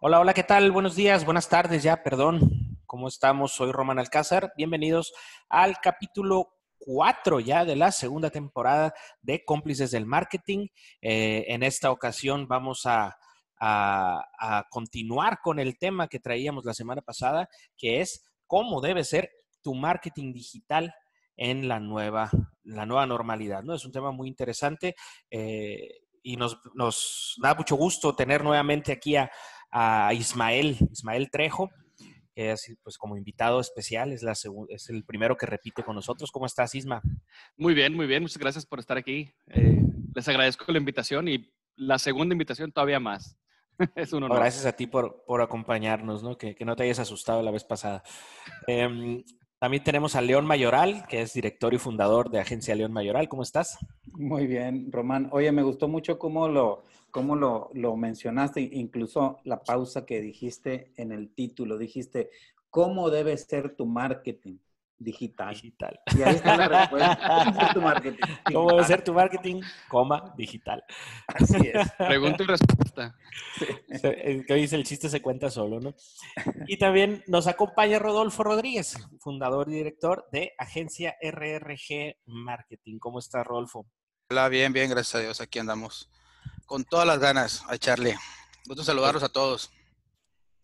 Hola, hola, ¿qué tal? Buenos días, buenas tardes ya, perdón. ¿Cómo estamos? Soy Román Alcázar. Bienvenidos al capítulo 4 ya de la segunda temporada de Cómplices del Marketing. Eh, en esta ocasión vamos a, a continuar con el tema que traíamos la semana pasada, que es cómo debe ser tu marketing digital en la nueva, la nueva normalidad. ¿no? Es un tema muy interesante eh, y nos, nos, da mucho gusto tener nuevamente aquí a, a Ismael, Ismael Trejo, que es pues, como invitado especial, es, la es el primero que repite con nosotros. ¿Cómo estás, Isma? Muy bien, muy bien. Muchas gracias por estar aquí. Eh, les agradezco la invitación y la segunda invitación todavía más. es un honor. Gracias a ti por, por acompañarnos, ¿no? Que, que, no te hayas asustado la vez pasada. Eh, también tenemos a León Mayoral, que es director y fundador de Agencia León Mayoral. ¿Cómo estás? Muy bien, Román. Oye, me gustó mucho cómo lo, cómo lo, lo mencionaste, incluso la pausa que dijiste en el título. Dijiste, ¿cómo debe ser tu marketing? Digital. Digital. Y ahí está la respuesta. ¿Cómo debe ser tu marketing? ¿Cómo debe ser tu marketing? Coma, digital. Así es. Pregunta y respuesta. Sí. El que dice el chiste se cuenta solo, ¿no? Y también nos acompaña Rodolfo Rodríguez, fundador y director de Agencia RRG Marketing. ¿Cómo estás, Rodolfo? Hola, bien, bien, gracias a Dios. Aquí andamos. Con todas las ganas a echarle. Gusto saludarlos a todos.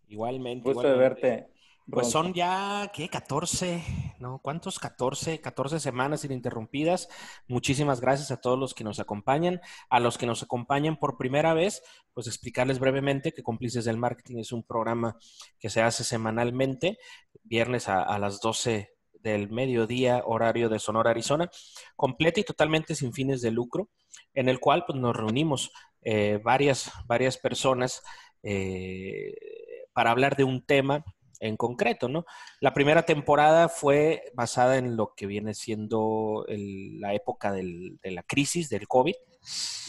Igualmente. Gusto igualmente. de verte. Pues son ya, ¿qué? 14, ¿no? ¿Cuántos? 14, 14 semanas ininterrumpidas. Muchísimas gracias a todos los que nos acompañan. A los que nos acompañan por primera vez, pues explicarles brevemente que Cómplices del Marketing es un programa que se hace semanalmente, viernes a, las 12 del mediodía, horario de Sonora, Arizona, completa y totalmente sin fines de lucro, en el cual pues, nos reunimos eh, varias, varias personas eh, para hablar de un tema en concreto, ¿no? La primera temporada fue basada en lo que viene siendo la época del, de la crisis del COVID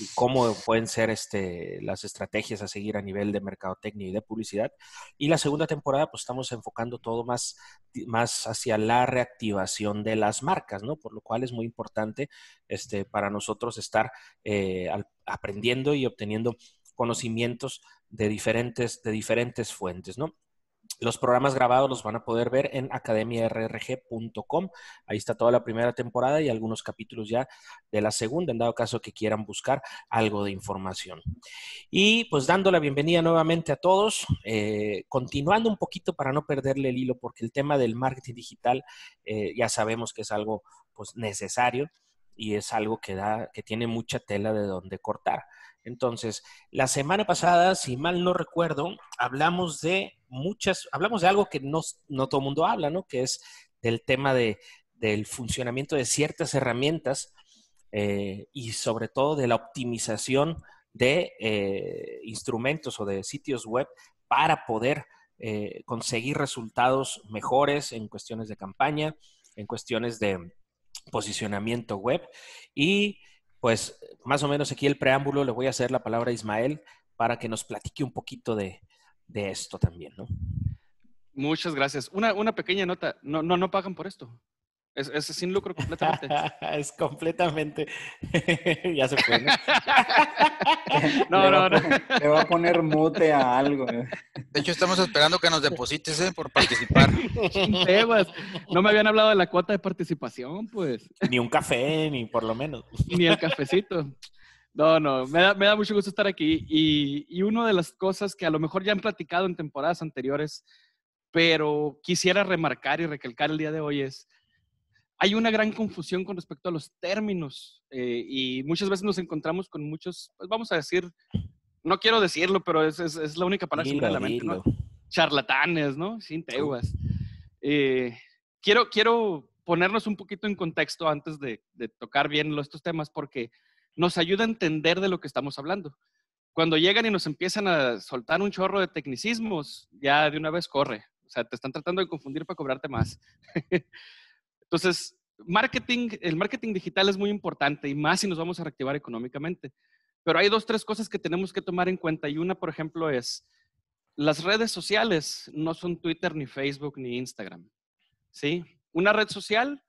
y cómo pueden ser este, las estrategias a seguir a nivel de mercadotecnia y de publicidad. Y la segunda temporada, pues estamos enfocando todo más, más hacia la reactivación de las marcas, ¿no? Por lo cual es muy importante este, para nosotros estar eh, aprendiendo y obteniendo conocimientos de diferentes, de diferentes fuentes, ¿no? Los programas grabados los van a poder ver en academiarrg.com. Ahí está toda la primera temporada y algunos capítulos ya de la segunda, en dado caso que quieran buscar algo de información. Y pues dando la bienvenida nuevamente a todos, eh, continuando un poquito para no perderle el hilo, porque el tema del marketing digital eh, ya sabemos que es algo pues necesario y es algo que da, que tiene mucha tela de donde cortar. Entonces, la semana pasada, si mal no recuerdo, hablamos de muchas, hablamos de algo que no, no todo el mundo habla, ¿no? Que es del tema de, del funcionamiento de ciertas herramientas eh, y sobre todo de la optimización de eh, instrumentos o de sitios web para poder eh, conseguir resultados mejores en cuestiones de campaña, en cuestiones de posicionamiento web y pues más o menos aquí el preámbulo le voy a hacer la palabra a Ismael para que nos platique un poquito de, de esto también, ¿no? Muchas gracias. Una, una pequeña nota. No, no, no pagan por esto. Es, es sin lucro completamente. es completamente. ya se fue, ¿no? no, no, no. Le va a poner mute a algo. De hecho, estamos esperando que nos deposites ¿eh? por participar. No me habían hablado de la cuota de participación, pues. Ni un café, ni por lo menos. Ni el cafecito. No, no, me da, me da mucho gusto estar aquí. Y, y una de las cosas que a lo mejor ya han platicado en temporadas anteriores, pero quisiera remarcar y recalcar el día de hoy es, hay una gran confusión con respecto a los términos eh, y muchas veces nos encontramos con muchos, pues vamos a decir, no quiero decirlo, pero es, es, es la única palabra que me la mente, ¿no? Charlatanes, ¿no? Sin teguas. Eh, quiero, quiero ponernos un poquito en contexto antes de, de tocar bien estos temas porque nos ayuda a entender de lo que estamos hablando. Cuando llegan y nos empiezan a soltar un chorro de tecnicismos, ya de una vez corre. O sea, te están tratando de confundir para cobrarte más. Entonces, marketing, el marketing digital es muy importante y más si nos vamos a reactivar económicamente. Pero hay dos, tres cosas que tenemos que tomar en cuenta y una, por ejemplo, es las redes sociales no son Twitter, ni Facebook, ni Instagram. ¿Sí? Una red social,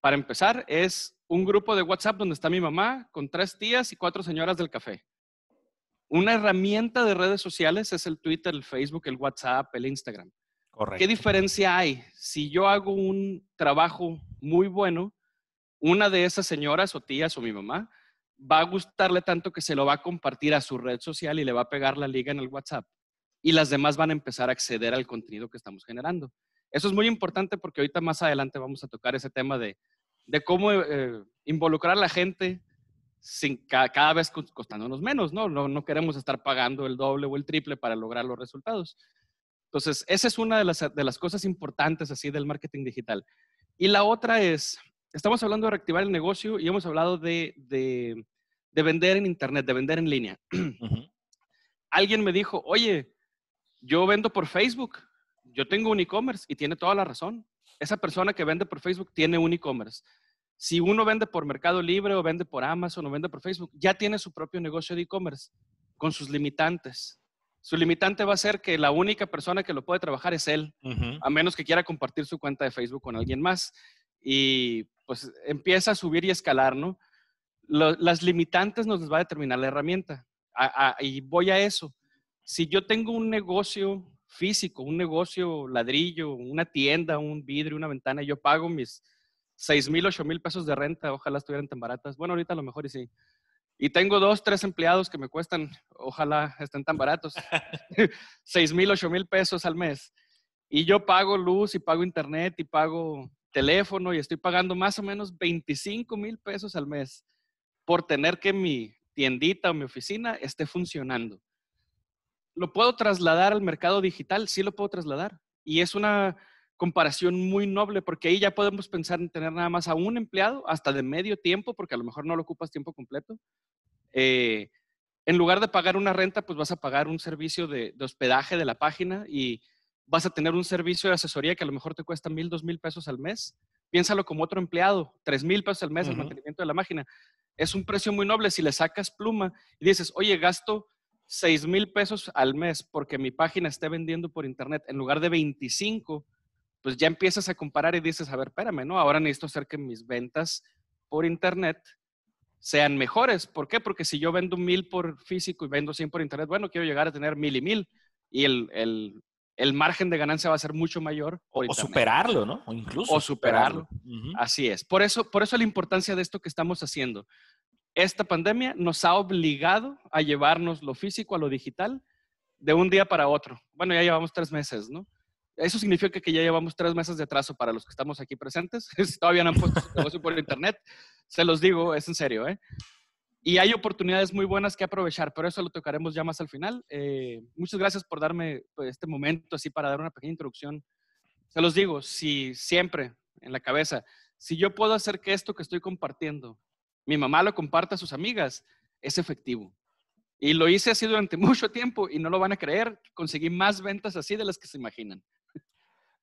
para empezar, es un grupo de WhatsApp donde está mi mamá con tres tías y cuatro señoras del café. Una herramienta de redes sociales es el Twitter, el Facebook, el WhatsApp, el Instagram. Correcto. ¿Qué diferencia hay? Si yo hago un trabajo muy bueno, una de esas señoras o tías o mi mamá va a gustarle tanto que se lo va a compartir a su red social y le va a pegar la liga en el WhatsApp. Y las demás van a empezar a acceder al contenido que estamos generando. Eso es muy importante porque ahorita más adelante vamos a tocar ese tema de, de cómo eh, involucrar a la gente sin cada vez costándonos menos, ¿no? ¿no? No queremos estar pagando el doble o el triple para lograr los resultados. Entonces, esa es una de las, de las cosas importantes así del marketing digital. Y la otra es, estamos hablando de reactivar el negocio y hemos hablado de, de, de vender en Internet, de vender en línea. Alguien me dijo, oye, yo vendo por Facebook, yo tengo un e-commerce y tiene toda la razón. Esa persona que vende por Facebook tiene un e-commerce. Si uno vende por Mercado Libre o vende por Amazon o vende por Facebook, ya tiene su propio negocio de e-commerce con sus limitantes. Su limitante va a ser que la única persona que lo puede trabajar es él, a menos que quiera compartir su cuenta de Facebook con alguien más. Y pues empieza a subir y escalar, ¿no? las limitantes nos va a determinar la herramienta. y voy a eso. Si yo tengo un negocio físico, un negocio ladrillo, una tienda, un vidrio, una ventana, yo pago mis 6 mil, 8 mil pesos de renta, ojalá estuvieran tan baratas. Bueno, ahorita a lo mejor y sí. Y tengo dos, tres empleados que me cuestan, ojalá estén tan baratos, 6 mil, 8 mil pesos al mes. Y yo pago luz y pago internet y pago teléfono y estoy pagando más o menos 25 mil pesos al mes por tener que mi tiendita o mi oficina esté funcionando. ¿Lo puedo trasladar al mercado digital? Sí lo puedo trasladar. Y es una comparación muy noble, porque ahí ya podemos pensar en tener nada más a un empleado, hasta de medio tiempo, porque a lo mejor no lo ocupas tiempo completo. Eh, en lugar de pagar una renta, pues vas a pagar un servicio de, hospedaje de la página y vas a tener un servicio de asesoría que a lo mejor te cuesta mil, dos mil pesos al mes. Piénsalo como otro empleado, tres mil pesos al mes el mantenimiento de la máquina. Es un precio muy noble. Si le sacas pluma y dices, oye, gasto seis mil pesos al mes porque mi página esté vendiendo por internet en lugar de 25, pues ya empiezas a comparar y dices, a ver, espérame, ¿no? Ahora necesito hacer que mis ventas por internet sean mejores. ¿Por qué? Porque si yo vendo mil por físico y vendo 100 por internet, bueno, quiero llegar a tener mil y mil. Y el, margen de ganancia va a ser mucho mayor. o superarlo, ¿no? O incluso. O superarlo. Así es. Por eso, por eso la importancia de esto que estamos haciendo. Esta pandemia nos ha obligado a llevarnos lo físico a lo digital de un día para otro. Bueno, ya llevamos tres meses, ¿no? Eso significa que ya llevamos tres meses de atraso para los que estamos aquí presentes. Todavía no han puesto su negocio por internet. Se los digo, es en serio, ¿eh? Y hay oportunidades muy buenas que aprovechar, pero eso lo tocaremos ya más al final. Eh, muchas gracias por darme pues, este momento así para dar una pequeña introducción. Se los digo, si siempre en la cabeza, si yo puedo hacer que esto que estoy compartiendo, mi mamá lo comparta a sus amigas, es efectivo. Y lo hice así durante mucho tiempo y no lo van a creer, conseguí más ventas así de las que se imaginan.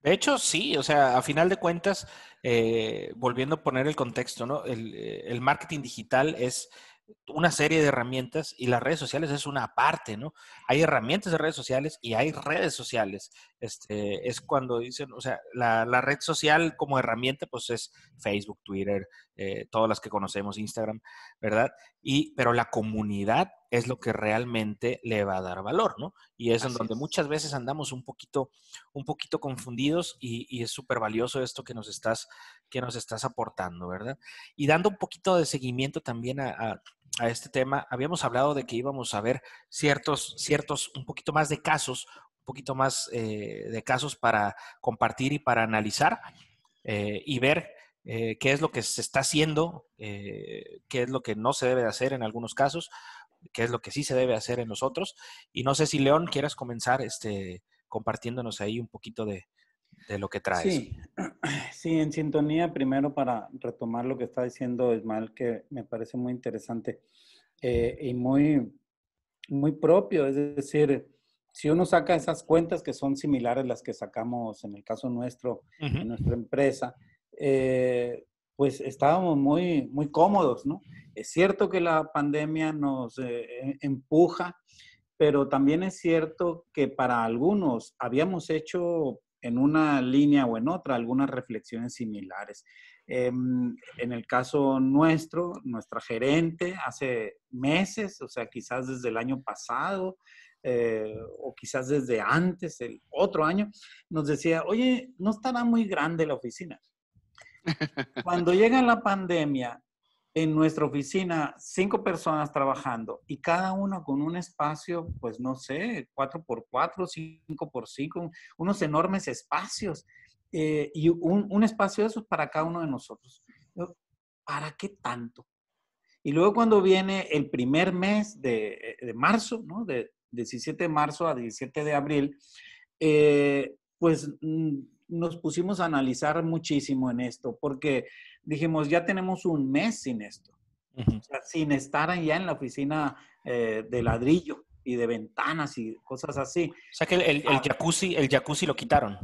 De hecho, sí, o sea, a final de cuentas, eh, volviendo a poner el contexto, ¿no? Eh, el, marketing digital es una serie de herramientas y las redes sociales es una parte, ¿no? Hay herramientas de redes sociales y hay redes sociales. Este, es cuando dicen, o sea, la, red social como herramienta, pues es Facebook, Twitter, eh, todas las que conocemos, Instagram, ¿verdad? Y, pero la comunidad es lo que realmente le va a dar valor, ¿no? Y es en donde muchas veces andamos un poquito, un poquito confundidos y, es súper valioso esto que nos estás, que nos estás aportando, ¿verdad? Y dando un poquito de seguimiento también a, este tema, habíamos hablado de que íbamos a ver ciertos, ciertos, un poquito más de casos, un poquito más eh, de casos para compartir y para analizar eh, y ver eh, qué es lo que se está haciendo, qué es lo que no se debe de hacer en algunos casos, qué es lo que sí se debe hacer en los otros. Y no sé si León quieras comenzar este, compartiéndonos ahí un poquito de, lo que traes. Sí. sí, en sintonía, primero para retomar lo que está diciendo Ismael, que me parece muy interesante eh, y muy, muy propio. Es decir, si uno saca esas cuentas que son similares a las que sacamos en el caso nuestro, en nuestra empresa, eh, pues estábamos muy, muy cómodos, ¿no? Es cierto que la pandemia nos eh, e, empuja, pero también es cierto que para algunos habíamos hecho en una línea o en otra algunas reflexiones similares. Em, en el caso nuestro, nuestra gerente hace meses, o sea, quizás desde el año pasado, eh, o quizás desde antes, el otro año, nos decía, oye, no estará muy grande la oficina. Cuando llega la pandemia, en nuestra oficina, cinco personas trabajando y cada uno con un espacio, pues no sé, cuatro por cuatro, cinco por cinco, unos enormes espacios. Eh, y un, un, espacio de esos para cada uno de nosotros. ¿Para qué tanto? Y luego cuando viene el primer mes de, eh, de marzo, ¿no? De 17 de marzo a 17 de abril, eh, pues mm, nos pusimos a analizar muchísimo en esto, porque dijimos, ya tenemos un mes sin esto, o sea, sin estar allá en la oficina eh, de ladrillo y de ventanas y cosas así. O sea que el, el, el, ah. jacuzzi, el jacuzzi lo quitaron.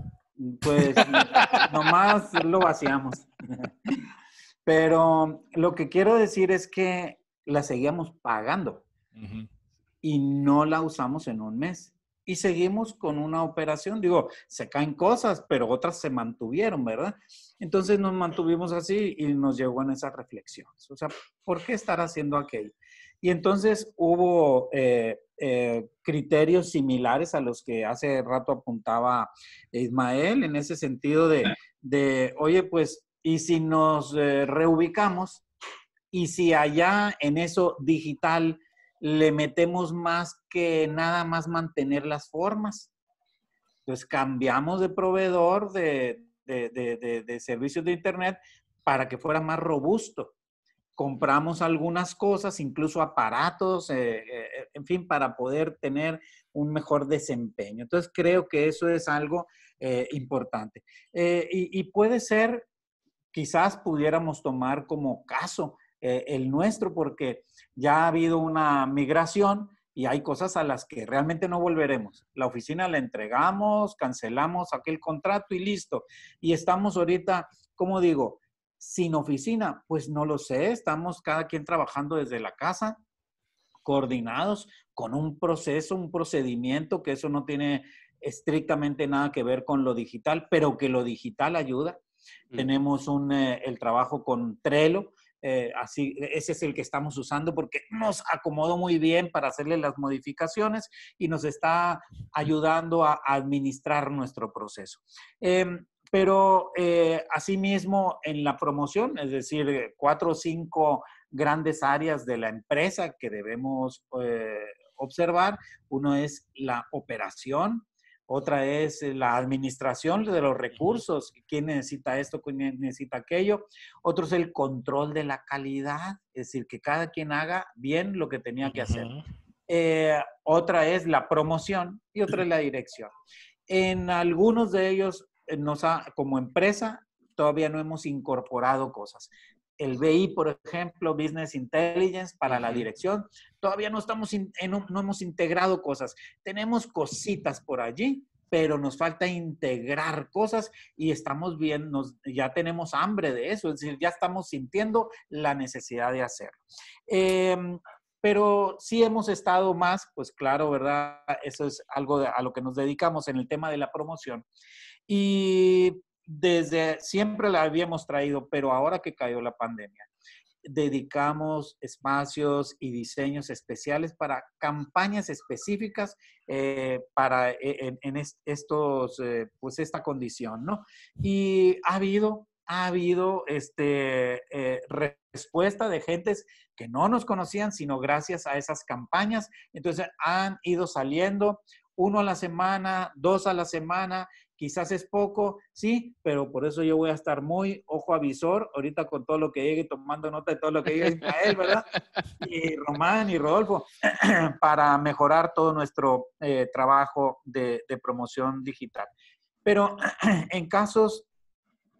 Pues nomás lo vaciamos. Pero lo que quiero decir es que la seguíamos pagando y no la usamos en un mes. Y seguimos con una operación. Digo, se caen cosas, pero otras se mantuvieron, ¿verdad? Entonces nos mantuvimos así y nos llegó en esa reflexión. O sea, ¿por qué estar haciendo aquello? Y entonces hubo eh, eh, criterios similares a los que hace rato apuntaba Ismael, en ese sentido de, de oye, pues, ¿y si nos eh, reubicamos? Y si allá en eso digital le metemos más que nada más mantener las formas. Pues cambiamos de proveedor de, de, de, de servicios de Internet para que fuera más robusto compramos algunas cosas, incluso aparatos, eh, eh, en fin, para poder tener un mejor desempeño. Entonces, creo que eso es algo eh, importante. Y, y, puede ser, quizás pudiéramos tomar como caso el nuestro, porque ya ha habido una migración y hay cosas a las que realmente no volveremos. La oficina la entregamos, cancelamos aquel contrato y listo. Y estamos ahorita, como digo, sin oficina? Pues no lo sé, estamos cada quien trabajando desde la casa, coordinados con un proceso, un procedimiento, que eso no tiene estrictamente nada que ver con lo digital, pero que lo digital ayuda. Mm. Tenemos un, eh, el trabajo con Trello, eh, así, ese es el que estamos usando porque nos acomodó muy bien para hacerle las modificaciones y nos está ayudando a, administrar nuestro proceso. Em, pero eh, asimismo en la promoción, es decir, cuatro o cinco grandes áreas de la empresa que debemos eh, observar. Uno es la operación, otra es la administración de los recursos, quién necesita esto, quién necesita aquello. Otro es el control de la calidad, es decir, que cada quien haga bien lo que tenía que hacer. Eh, otra es la promoción y otra es la dirección. En algunos de ellos nos como empresa todavía no hemos incorporado cosas. El BI, por ejemplo, Business Intelligence para la dirección, todavía no estamos no hemos integrado cosas. Tenemos cositas por allí, pero nos falta integrar cosas y estamos bien, nos, ya tenemos hambre de eso, es decir, ya estamos sintiendo la necesidad de hacerlo. Em, pero sí hemos estado más, pues claro, ¿verdad? Eso es algo a lo que nos dedicamos en el tema de la promoción. Y desde siempre la habíamos traído, pero ahora que cayó la pandemia, dedicamos espacios y diseños especiales para campañas específicas eh, para e, en, estos, eh, pues esta condición, ¿no? Y ha habido, ha habido este, eh, respuesta de gentes que no nos conocían, sino gracias a esas campañas. Entonces han ido saliendo uno a la semana, dos a la semana, quizás es poco, sí, pero por eso yo voy a estar muy ojo avisor ahorita con todo lo que llegue, tomando nota de todo lo que llegue Ismael, ¿verdad? Y Román y Rodolfo, para mejorar todo nuestro eh, trabajo de, promoción digital. Pero en casos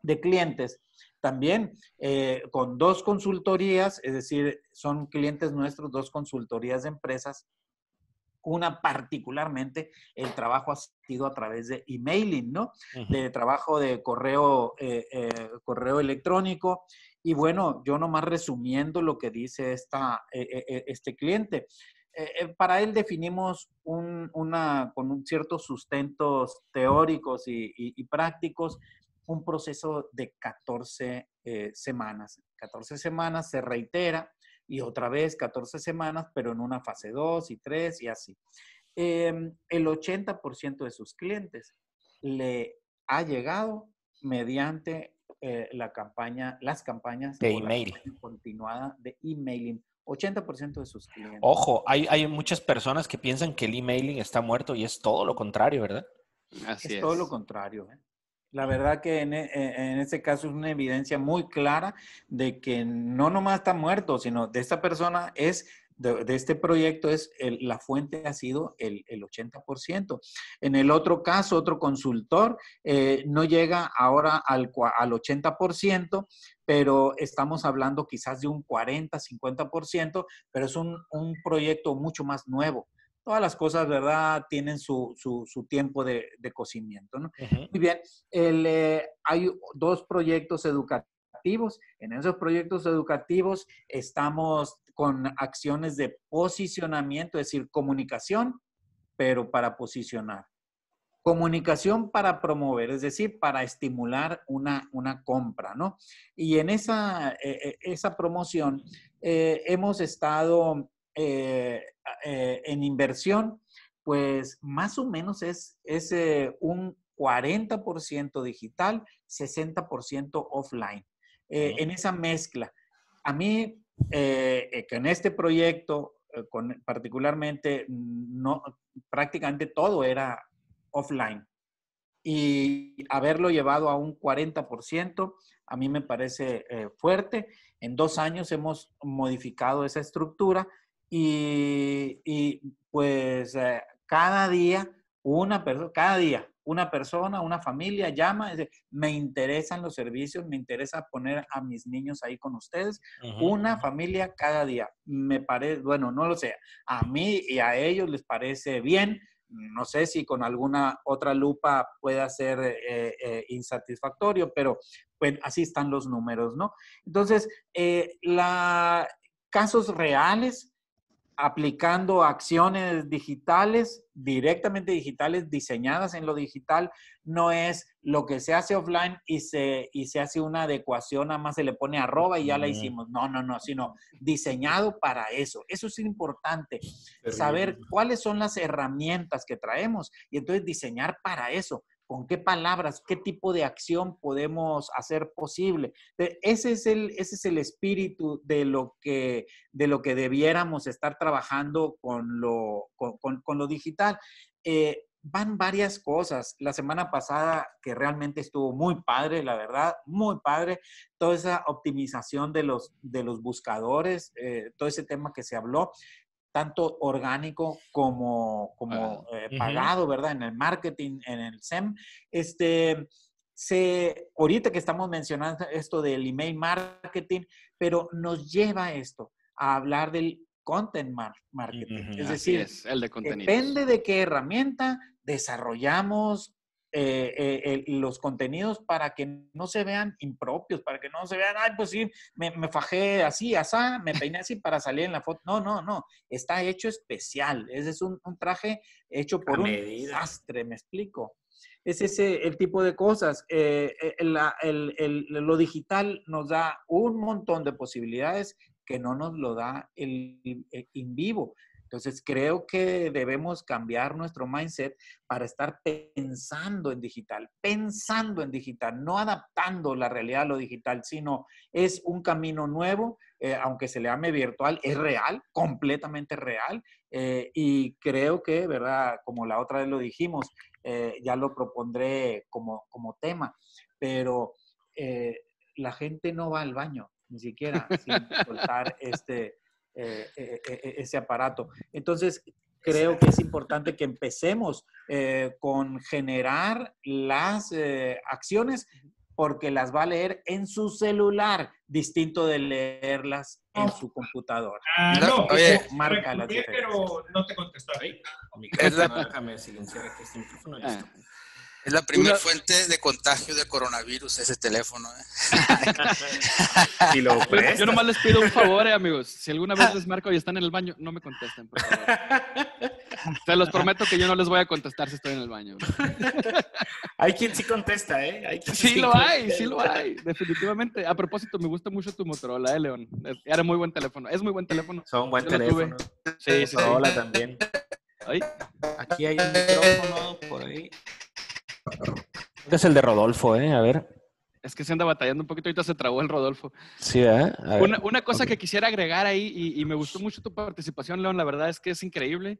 de clientes, también eh, con dos consultorías, es decir, son clientes nuestros, dos consultorías de empresas, una particularmente, el trabajo ha sido a través de emailing, ¿no? De trabajo de correo, eh, eh, correo electrónico. Y bueno, yo nomás resumiendo lo que dice esta, eh, este cliente. para él definimos un, una, con un ciertos sustentos teóricos y, y prácticos un proceso de 14 eh, semanas. 14 semanas se reitera y otra vez 14 semanas, pero en una fase 2 y 3 y así. Em, el 80% de sus clientes le ha llegado mediante eh, la campaña, las campañas de email continuada de emailing. 80% de sus clientes. Ojo, hay, hay muchas personas que piensan que el emailing está muerto y es todo lo contrario, ¿verdad? Así es, todo lo contrario. ¿eh? La verdad que en, e, en, este caso es una evidencia muy clara de que no nomás está muerto, sino de esta persona es de, este proyecto es la fuente ha sido el, el, 80%. En el otro caso, otro consultor eh, no llega ahora al, al 80%, pero estamos hablando quizás de un 40, 50%, pero es un, un proyecto mucho más nuevo todas las cosas, ¿verdad? Tienen su, su, tiempo de, de, cocimiento, ¿no? Muy bien, eh, hay dos proyectos educativos. En esos proyectos educativos estamos con acciones de posicionamiento, es decir, comunicación, pero para posicionar. Comunicación para promover, es decir, para estimular una, una compra, ¿no? Y en esa, eh, eh, esa promoción eh, hemos estado en inversión, pues más o menos es, es un 40% digital, 60% offline. En esa mezcla. A mí eh, eh, que en este proyecto, eh, con, particularmente, no, prácticamente todo era offline. Y haberlo llevado a un 40%, a mí me parece fuerte. En dos años hemos modificado esa estructura y, y pues cada día, una persona, cada día, una persona, una familia llama, dice, me interesan los servicios, me interesa poner a mis niños ahí con ustedes, una familia cada día. Me parece, bueno, no lo sé, a mí y a ellos les parece bien. No sé si con alguna otra lupa pueda ser eh, eh, insatisfactorio, pero pues así están los números, ¿no? Entonces, eh, la, casos reales aplicando acciones digitales, directamente digitales, diseñadas en lo digital, no es lo que se hace offline y se, y se hace una adecuación, nada más se le pone arroba y ya la hicimos. No, no, no, sino diseñado para eso. Eso es importante, saber cuáles son las herramientas que traemos y entonces diseñar para eso con qué palabras, qué tipo de acción podemos hacer posible. Ese es el, ese es el espíritu de lo, que, de lo que debiéramos estar trabajando con lo, con, lo digital. Eh, van varias cosas. La semana pasada, que realmente estuvo muy padre, la verdad, muy padre, toda esa optimización de los, de los buscadores, eh, todo ese tema que se habló tanto orgánico como, como eh, pagado, ¿verdad? En el marketing, en el SEM. Este, se, ahorita que estamos mencionando esto del email marketing, pero nos lleva esto a hablar del content marketing. Es decir, el de depende de qué herramienta desarrollamos eh, eh, los contenidos para que no se vean impropios, para que no se vean, ay, pues sí, me, me fajé así, asá, me peiné así para salir en la foto. No, no, no, está hecho especial. Ese es un, traje hecho por un desastre, me explico. Es ese el tipo de cosas. Eh, lo digital nos da un montón de posibilidades que no nos lo da el, el in vivo. Entonces, creo que debemos cambiar nuestro mindset para estar pensando en digital, pensando en digital, no adaptando la realidad a lo digital, sino es un camino nuevo, eh, aunque se le llame virtual, es real, completamente real. Eh, y creo que, ¿verdad? Como la otra vez lo dijimos, eh, ya lo propondré como, como tema, pero la gente no va al baño, ni siquiera sin soltar este eh, eh, eh, ese aparato. Entonces, creo que es importante que empecemos con generar las acciones porque las va a leer en su celular, distinto de leerlas en su computadora. Ah, no, oye, marca las pero no te contestaré. Déjame silenciar aquí este micrófono. Ah. Es la primera fuente de contagio de coronavirus, ese teléfono. ¿eh? y lo yo, nomás les pido un favor, eh, amigos. Si alguna vez les marco y están en el baño, no me contesten, por favor. Te los prometo que yo no les voy a contestar si estoy en el baño. hay quien sí contesta, ¿eh? sí, lo hay, sí lo hay, definitivamente. A propósito, me gusta mucho tu Motorola, ¿eh, León? Era muy buen teléfono. Es muy buen teléfono. Son buen teléfono. Sí, sí, Motorola también. Aquí hay un micrófono por ahí. Es el de Rodolfo, ¿eh? A ver. Es que se anda batallando un poquito, ahorita se trabó el Rodolfo. Sí, ¿eh? Una, cosa que quisiera agregar ahí, y, me gustó mucho tu participación, León, la verdad es que es increíble.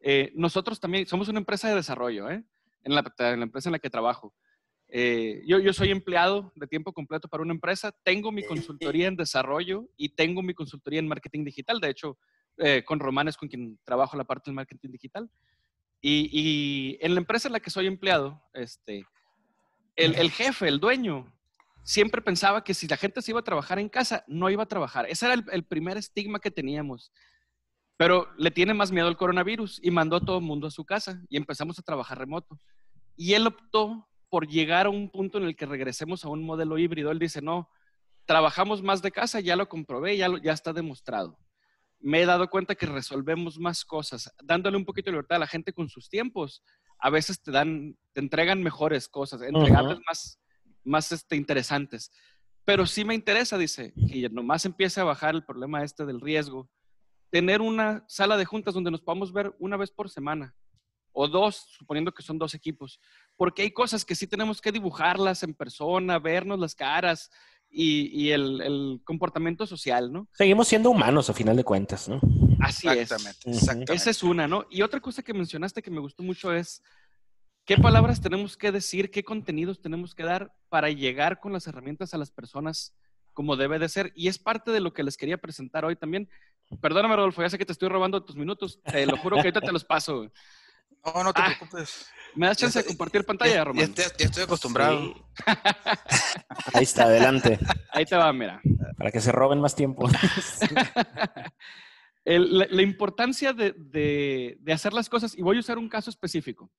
Eh, nosotros también somos una empresa de desarrollo, ¿eh? En la, empresa en la que trabajo. Eh, yo, yo soy empleado de tiempo completo para una empresa, tengo mi consultoría en desarrollo y tengo mi consultoría en marketing digital. De hecho, eh, con Román es con quien trabajo la parte del marketing digital. Y, en la empresa en la que soy empleado, este, el, el, jefe, el dueño, siempre pensaba que si la gente se iba a trabajar en casa, no iba a trabajar. Ese era el, primer estigma que teníamos. Pero le tiene más miedo al coronavirus y mandó a todo el mundo a su casa y empezamos a trabajar remoto. Y él optó por llegar a un punto en el que regresemos a un modelo híbrido. Él dice, no, trabajamos más de casa, ya lo comprobé, ya, ya está demostrado. Me he dado cuenta que resolvemos más cosas, dándole un poquito de libertad a la gente con sus tiempos. A veces te dan, te entregan mejores cosas, entregables más, más este, interesantes. Pero sí me interesa, dice, que nomás empiece a bajar el problema este del riesgo, tener una sala de juntas donde nos podamos ver una vez por semana o dos, suponiendo que son dos equipos, porque hay cosas que sí tenemos que dibujarlas en persona, vernos las caras y, el, comportamiento social, ¿no? Seguimos siendo humanos a final de cuentas, ¿no? Así es. Exactamente. Esa es una, ¿no? Y otra cosa que mencionaste que me gustó mucho es ¿Qué palabras tenemos que decir? ¿Qué contenidos tenemos que dar para llegar con las herramientas a las personas como debe de ser? Y es parte de lo que les quería presentar hoy también. Perdóname, Rodolfo, ya sé que te estoy robando tus minutos. Te lo juro que ahorita te los paso. No, no te ah, preocupes. ¿Me das chance de compartir pantalla, Román? Ya, estoy acostumbrado. Ahí está, adelante. Ahí te va, mira. Para que se roben más tiempo. la, importancia de, de, hacer las cosas, y voy a usar un caso específico.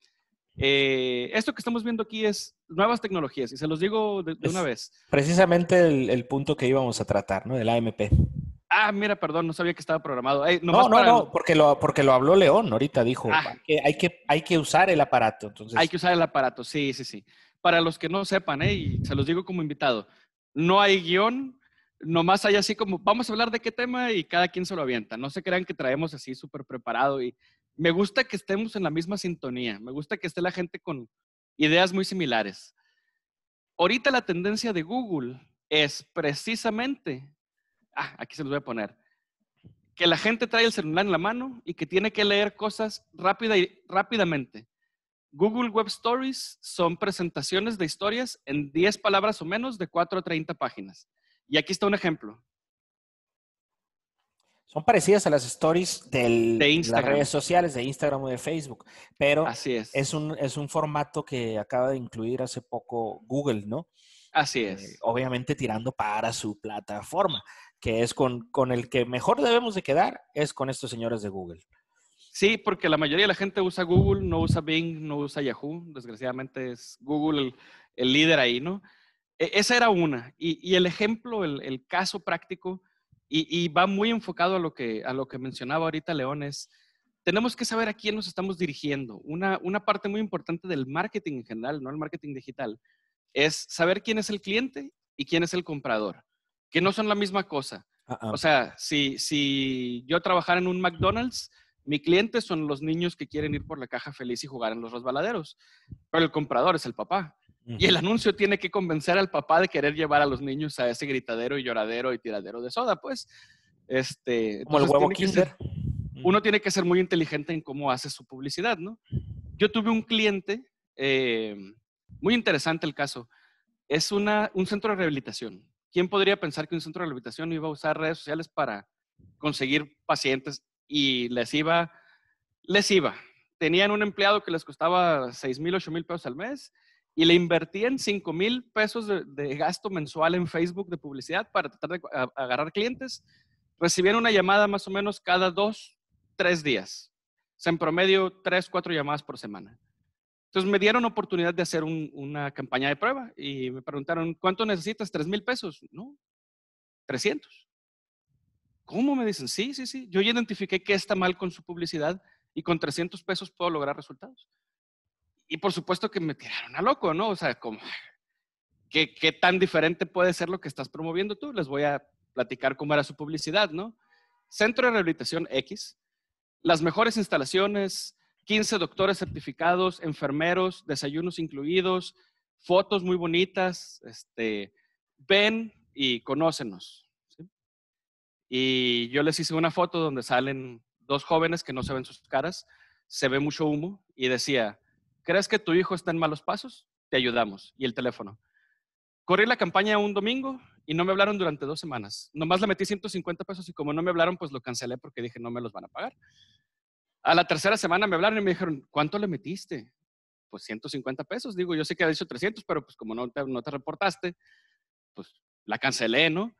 Eh, esto que estamos viendo aquí es nuevas tecnologías y se los digo de, una vez. Precisamente el, punto que íbamos a tratar, ¿no? Del AMP. Ah, mira, perdón, no sabía que estaba programado. no, no, no, porque lo, porque lo habló León ahorita, dijo ah. que hay, que hay que usar el aparato. Entonces... Hay que usar el aparato, sí, sí, sí. Para los que no sepan, ¿eh? y se los digo como invitado, no hay guion, nomás hay así como, vamos a hablar de qué tema y cada quien se lo avienta. No se crean que traemos así súper preparado y me gusta que estemos en la misma sintonía, me gusta que esté la gente con ideas muy similares. Ahorita la tendencia de Google es precisamente, ah, aquí se los voy a poner, que la gente trae el celular en la mano y que tiene que leer cosas rápida y, rápidamente. Google Web Stories son presentaciones de historias en 10 palabras o menos de 4 a 30 páginas. Y aquí está un ejemplo. Son parecidas a las stories de las redes sociales, de Instagram o de Facebook, pero Así es. Es, un, es un formato que acaba de incluir hace poco Google, ¿no? Así es. Eh, obviamente tirando para su plataforma, que es con, con el que mejor debemos de quedar, es con estos señores de Google. Sí, porque la mayoría de la gente usa Google, no usa Bing, no usa Yahoo. Desgraciadamente es Google el, líder ahí, ¿no? E, esa era una. Y, y el ejemplo, el, el, caso práctico y, va muy enfocado a lo, que, a lo que mencionaba ahorita Leones. Tenemos que saber a quién nos estamos dirigiendo. Una, una parte muy importante del marketing en general, no el marketing digital, es saber quién es el cliente y quién es el comprador, que no son la misma cosa. Ah, ah. O sea, si, si yo trabajara en un McDonald's, mi cliente son los niños que quieren ir por la caja feliz y jugar en los resbaladeros, pero el comprador es el papá. Y el anuncio tiene que convencer al papá de querer llevar a los niños a ese gritadero y lloradero y tiradero de soda, pues. Este, Como el huevo Kinder. uno tiene que ser muy inteligente en cómo hace su publicidad, ¿no? Yo tuve un cliente, eh, muy interesante el caso, es una, un centro de rehabilitación. ¿Quién podría pensar que un centro de rehabilitación iba a usar redes sociales para conseguir pacientes y les iba, les iba? Tenían un empleado que les costaba 6 mil, 8 mil pesos al mes y le invertían 5 mil pesos de, gasto mensual en Facebook de publicidad para tratar de agarrar clientes. Recibían una llamada más o menos cada dos, tres días. O sea, en promedio, tres, cuatro llamadas por semana. Entonces me dieron oportunidad de hacer una campaña de prueba y me preguntaron, ¿cuánto necesitas? ¿Tres mil pesos? No, 300. ¿Cómo? Me dicen, sí, sí, sí. Yo ya identifiqué qué está mal con su publicidad y con 300 pesos puedo lograr resultados. Y por supuesto que me tiraron a loco, ¿no? O sea, como, ¿qué, ¿qué tan diferente puede ser lo que estás promoviendo tú? Les voy a platicar cómo era su publicidad, ¿no? Centro de Rehabilitación X, las mejores instalaciones, 15 doctores certificados, enfermeros, desayunos incluidos, fotos muy bonitas, este, ven y conócenos. Y yo les hice una foto donde salen dos jóvenes que no se ven sus caras, se ve mucho humo y decía, ¿crees que tu hijo está en malos pasos? Te ayudamos. Y el teléfono. Corrí la campaña un domingo y no me hablaron durante dos semanas. Nomás le metí 150 pesos y como no me hablaron, pues lo cancelé porque dije, no me los van a pagar. A la tercera semana me hablaron y me dijeron, ¿cuánto le metiste? Pues 150 pesos. Digo, yo sé que ha dicho 300, pero pues como no te, no te reportaste, pues la cancelé, ¿no?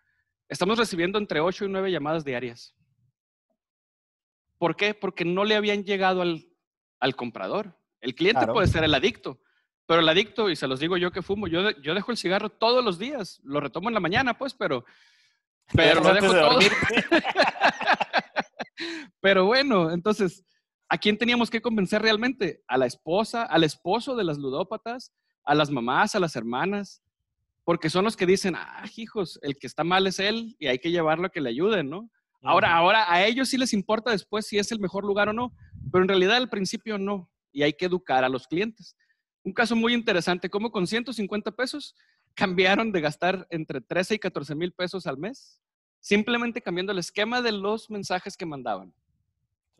Estamos recibiendo entre 8 y 9 llamadas diarias. ¿Por qué? Porque no le habían llegado al, comprador. El cliente puede ser el adicto, pero el adicto, y se los digo yo que fumo, yo, yo dejo el cigarro todos los días. Lo retomo en la mañana, pues, pero, pero lo dejo todo. pero bueno, entonces, ¿a quién teníamos que convencer realmente? A la esposa, al esposo de las ludópatas, a las mamás, a las hermanas, porque son los que dicen, ah, hijos, el que está mal es él y hay que llevarlo a que le ayuden, ¿no? Ahora, ahora a ellos sí les importa después si es el mejor lugar o no, pero en realidad al principio no, y hay que educar a los clientes. Un caso muy interesante, cómo con 150 pesos cambiaron de gastar entre 13 y 14 mil pesos al mes, simplemente cambiando el esquema de los mensajes que mandaban.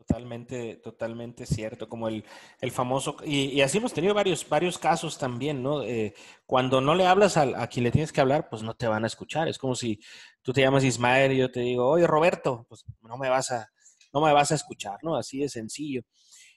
Totalmente, totalmente cierto, como el, el famoso, y, así hemos tenido varios, varios casos también, ¿no? Eh, cuando no le hablas a, a, quien le tienes que hablar, pues no te van a escuchar. Es como si tú te llamas Ismael y yo te digo, oye Roberto, pues no me vas a, no me vas a escuchar, ¿no? Así de sencillo.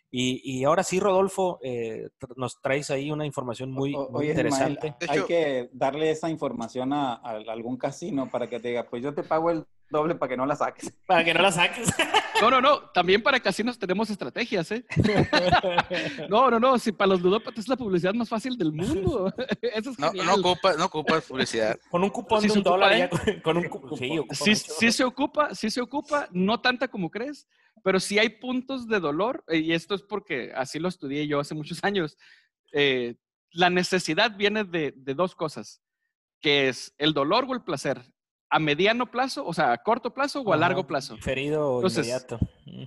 Y, y ahora sí, Rodolfo, eh, nos traes ahí una información muy, interesante. hay que darle esa información a, a algún casino para que te diga, pues yo te pago el doble para que no la saques. Para que no la saques. No, no, no. También para casinos tenemos estrategias, ¿eh? No, no, no. Si para los ludópatas es la publicidad más fácil del mundo. Eso es no, no, ocupa, no ocupa publicidad. Con un cupón de un dólar ¿eh? con un Sí, sí, se ocupa, sí se ocupa. No tanta como crees, pero sí hay puntos de dolor. Eh, y esto es porque así lo estudié yo hace muchos años. Eh, la necesidad viene de, de dos cosas, que es el dolor o el placer a mediano plazo, o sea, a corto plazo o a largo plazo. Diferido o inmediato.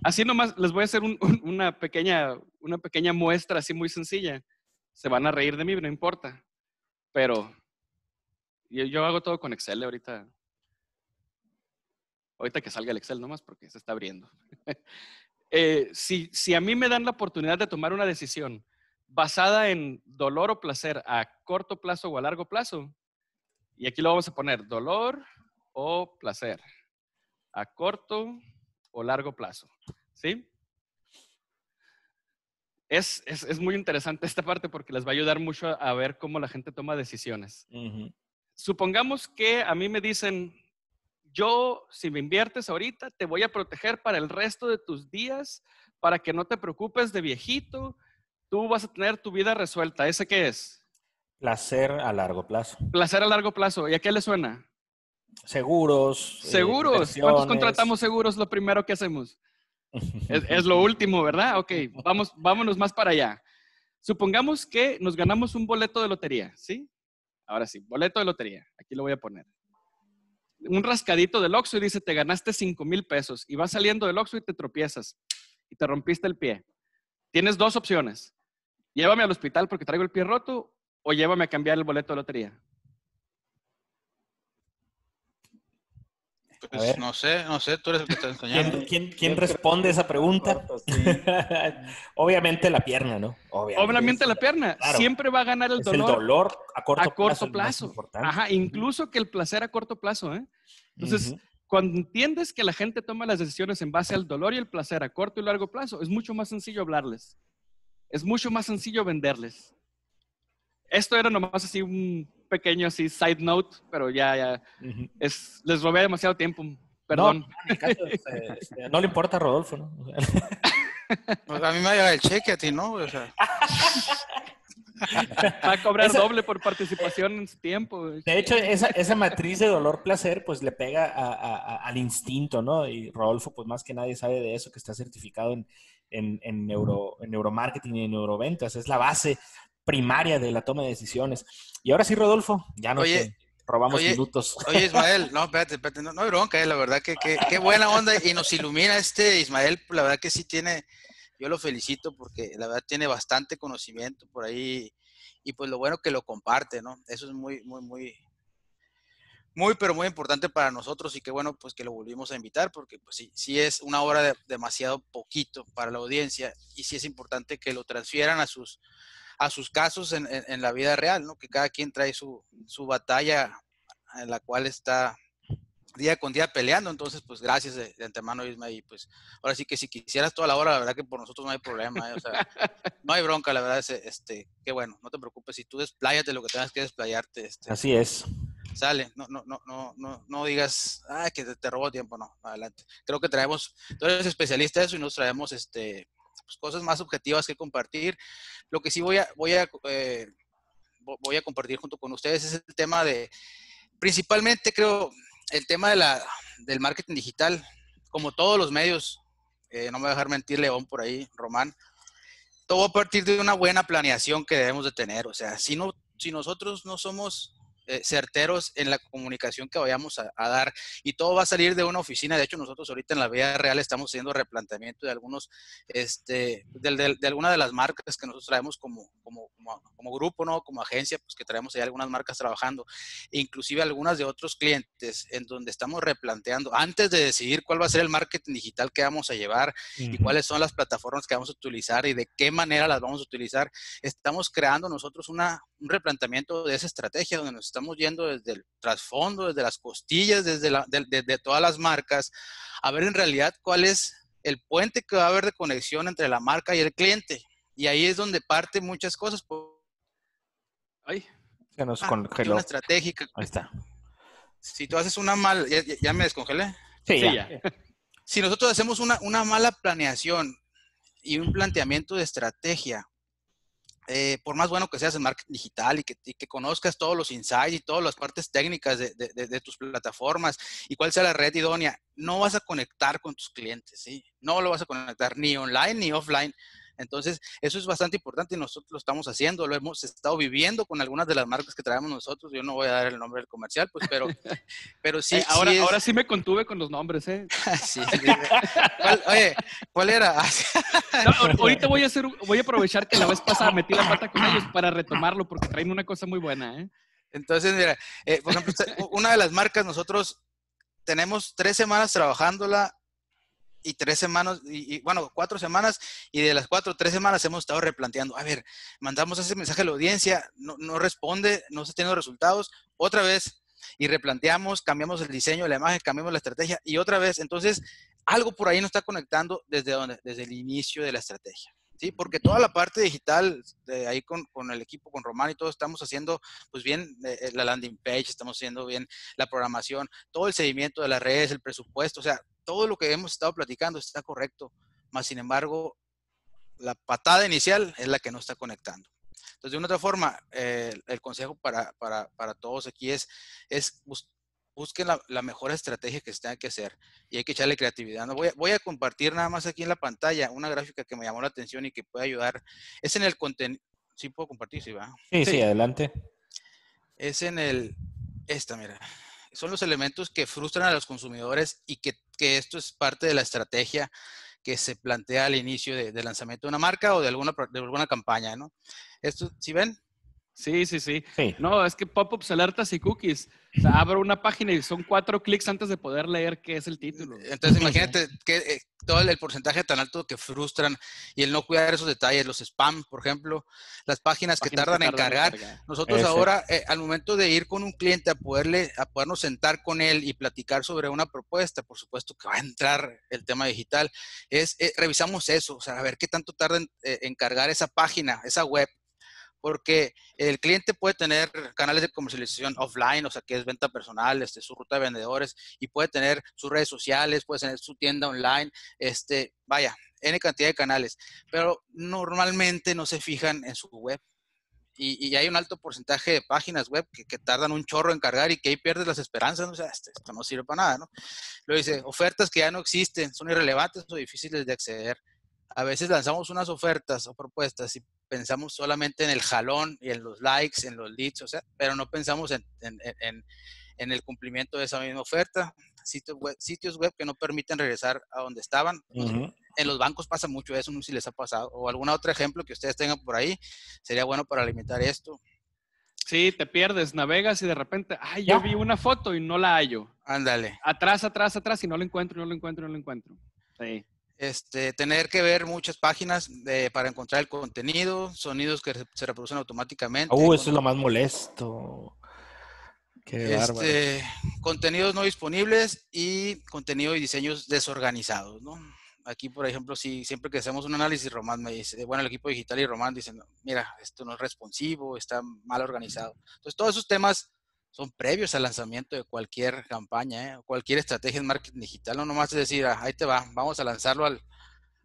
Así nomás les voy a hacer una, pequeña, una pequeña muestra así muy sencilla. Se van a reír de mí, no importa. Pero yo, hago todo con Excel ahorita. Ahorita que salga el Excel nomás porque se está abriendo. Eh, si, si a mí me dan la oportunidad de tomar una decisión basada en dolor o placer a corto plazo o a largo plazo, y aquí lo vamos a poner, dolor o placer, a corto o largo plazo. ¿Sí? Es, es, muy interesante esta parte porque les va a ayudar mucho a, ver cómo la gente toma decisiones. Supongamos que a mí me dicen, yo, si me inviertes ahorita, te voy a proteger para el resto de tus días, para que no te preocupes de viejito, tú vas a tener tu vida resuelta. ¿Ese qué es? Placer a largo plazo. Placer a largo plazo. ¿Y a qué le suena? Seguros. Eh, seguros. ¿Cuántos contratamos seguros lo primero que hacemos? es, lo último, ¿verdad? Ok, vamos, vámonos más para allá. Supongamos que nos ganamos un boleto de lotería, ¿sí? Ahora sí, boleto de lotería. Aquí lo voy a poner. Un rascadito del Oxxo y dice, te ganaste 5 mil pesos. Y vas saliendo del Oxxo y te tropiezas. Y te rompiste el pie. Tienes dos opciones. Llévame al hospital porque traigo el pie roto o llévame a cambiar el boleto de lotería. Pues no sé, no sé, tú eres el que está enseñando. ¿Quién, quién, responde esa pregunta? Obviamente la pierna, ¿no? Obviamente, la pierna. Siempre va a ganar el dolor. El dolor a corto, plazo. Ajá, incluso que el placer a corto plazo, ¿eh? Entonces, cuando entiendes que la gente toma las decisiones en base al dolor y el placer a corto y largo plazo, es mucho más sencillo hablarles. Es mucho más sencillo venderles. Esto era nomás así un pequeño así side note, pero ya, ya es, les robé demasiado tiempo. Perdón. Este, no, le importa a Rodolfo, ¿no? Pues a mí me llega el cheque a ti, ¿no? O sea. Va a cobrar doble por participación en su tiempo. De hecho, esa, esa matriz de dolor-placer, pues le pega al instinto, ¿no? Y Rodolfo, pues más que nadie sabe de eso, que está certificado en, en, en, neuro, en neuromarketing y en neuroventas. Es la base primaria de la toma de decisiones. Y ahora sí, Rodolfo, ya no te robamos minutos. Oye, Ismael, no, espérate, espérate, no, no hay bronca, eh, la verdad que qué buena onda y nos ilumina este Ismael, la verdad que sí tiene, yo lo felicito porque la verdad tiene bastante conocimiento por ahí y pues lo bueno que lo comparte, ¿no? Eso es muy, muy, muy, muy, pero muy importante para nosotros y qué bueno pues que lo volvimos a invitar porque pues sí, sí es una hora de, demasiado poquito para la audiencia y sí es importante que lo transfieran a sus, a sus casos en, en, la vida real, ¿no? Que cada quien trae su, su batalla en la cual está día con día peleando, entonces pues gracias de, antemano Isma y pues ahora sí que si quisieras toda la hora, la verdad que por nosotros no hay problema, ¿eh? o sea, no hay bronca, la verdad es, este, qué bueno, no te preocupes, si tú despláyate lo que tengas que desplayarte. Este, Así es. Sale, no, no, no, no, no, no digas, que te, te robo tiempo, no, adelante. Creo que traemos, tú eres especialista en eso y nos traemos este, pues, cosas más objetivas que compartir. Lo que sí voy a, voy a, eh, voy a compartir junto con ustedes es el tema de, principalmente creo, el tema de la, del marketing digital, como todos los medios, eh, no me voy a dejar mentir León por ahí, Román, todo a partir de una buena planeación que debemos de tener. O sea, si, no, si nosotros no somos eh, certeros en la comunicación que vayamos a, dar y todo va a salir de una oficina. De hecho, nosotros ahorita en la vida real estamos haciendo replanteamiento de algunos, este, de, de, alguna de las marcas que nosotros traemos como, como, como, grupo, ¿no? Como agencia, pues que traemos ahí algunas marcas trabajando, inclusive algunas de otros clientes en donde estamos replanteando antes de decidir cuál va a ser el marketing digital que vamos a llevar y cuáles son las plataformas que vamos a utilizar y de qué manera las vamos a utilizar. Estamos creando nosotros una, un replanteamiento de esa estrategia donde nos estamos yendo desde el trasfondo, desde las costillas, desde, la, de, todas las marcas, a ver en realidad cuál es el puente que va a haber de conexión entre la marca y el cliente. Y ahí es donde parte muchas cosas. Ay, se nos ah, congeló. Una estratégica. Ahí está. Si tú haces una mala, ¿ya, me descongelé? Sí, ya. Si nosotros hacemos una, una mala planeación y un planteamiento de estrategia eh, por más bueno que seas en marketing digital y que, conozcas todos los insights y todas las partes técnicas de, tus plataformas y cuál sea la red idónea, no vas a conectar con tus clientes, ¿sí? No lo vas a conectar ni online ni offline. Entonces, eso es bastante importante y nosotros lo estamos haciendo, lo hemos estado viviendo con algunas de las marcas que traemos nosotros. Yo no voy a dar el nombre del comercial, pues, pero, pero sí. Eh, ahora, sí ahora sí me contuve con los nombres, ¿eh? sí, ¿Cuál, oye, ¿cuál era? ahorita voy a hacer, voy a aprovechar que la vez pasada metí la pata con ellos para retomarlo porque traen una cosa muy buena, ¿eh? Entonces, mira, eh, por ejemplo, una de las marcas nosotros tenemos tres semanas trabajándola y tres semanas, y, bueno, cuatro semanas, y de las cuatro, tres semanas hemos estado replanteando, a ver, mandamos ese mensaje a la audiencia, no, no responde, no se tienen resultados, otra vez, y replanteamos, cambiamos el diseño de la imagen, cambiamos la estrategia, y otra vez, entonces, algo por ahí nos está conectando desde donde, desde el inicio de la estrategia. ¿Sí? Porque toda la parte digital, ahí con, con, el equipo, con Román y todo, estamos haciendo pues bien eh, la landing page, estamos haciendo bien la programación, todo el seguimiento de las redes, el presupuesto, o sea, todo lo que hemos estado platicando está correcto, más sin embargo, la patada inicial es la que no está conectando. Entonces, de una otra forma, eh, el consejo para, para, para, todos aquí es, es busquen la, mejor estrategia que se tenga que hacer y hay que echarle creatividad. ¿no? Voy, a, voy, a, compartir nada más aquí en la pantalla una gráfica que me llamó la atención y que puede ayudar. Es en el contenido. Sí, puedo compartir, sí, va. Sí, sí, adelante. Es en el. Esta, mira son los elementos que frustran a los consumidores y que, que esto es parte de la estrategia que se plantea al inicio de, lanzamiento de una marca o de alguna, de alguna campaña, ¿no? Esto, ¿sí ven? Sí, sí, sí, No, es que pop-ups, alertas y cookies. O sea, abro una página y son cuatro clics antes de poder leer qué es el título. Entonces, imagínate que eh, todo el, porcentaje tan alto que frustran y el no cuidar esos detalles, los spam, por ejemplo, las páginas, que, tardan en cargar. Nosotros ahora, eh, al momento de ir con un cliente a poderle, a podernos sentar con él y platicar sobre una propuesta, por supuesto que va a entrar el tema digital, es eh, revisamos eso, o sea, a ver qué tanto tarda en cargar esa página, esa web porque el cliente puede tener canales de comercialización offline, o sea, que es venta personal, este, su ruta de vendedores, y puede tener sus redes sociales, puede tener su tienda online, este, vaya, N cantidad de canales, pero normalmente no se fijan en su web. Y, hay un alto porcentaje de páginas web que, tardan un chorro en cargar y que ahí pierdes las esperanzas, ¿no? o sea, este, esto no sirve para nada, ¿no? Lo dice, ofertas que ya no existen, son irrelevantes o difíciles de acceder a veces lanzamos unas ofertas o propuestas y pensamos solamente en el jalón y en los likes, en los leads, o sea, pero no pensamos en, el cumplimiento de esa misma oferta. Sitios web, sitios web que no permiten regresar a donde estaban. En los bancos pasa mucho eso, no sé si les ha pasado. O algún otro ejemplo que ustedes tengan por ahí, sería bueno para limitar esto. Sí, te pierdes, navegas y de repente, ay, yo vi una foto y no la hallo. Ándale. Atrás, atrás, atrás y no la encuentro, no la encuentro, no la encuentro. Sí. Este, tener que ver muchas páginas para encontrar el contenido, sonidos que se reproducen automáticamente. Uh, eso es lo más molesto. Qué este, contenidos no disponibles y contenido y diseños desorganizados, ¿no? Aquí, por ejemplo, si siempre que hacemos un análisis, Román me dice, bueno, el equipo digital y Román dicen, mira, esto no es responsivo, está mal organizado. Entonces, todos esos temas son previos al lanzamiento de cualquier campaña, ¿eh? cualquier estrategia en marketing digital. No nomás es decir, ah, ahí te va, vamos a lanzarlo al,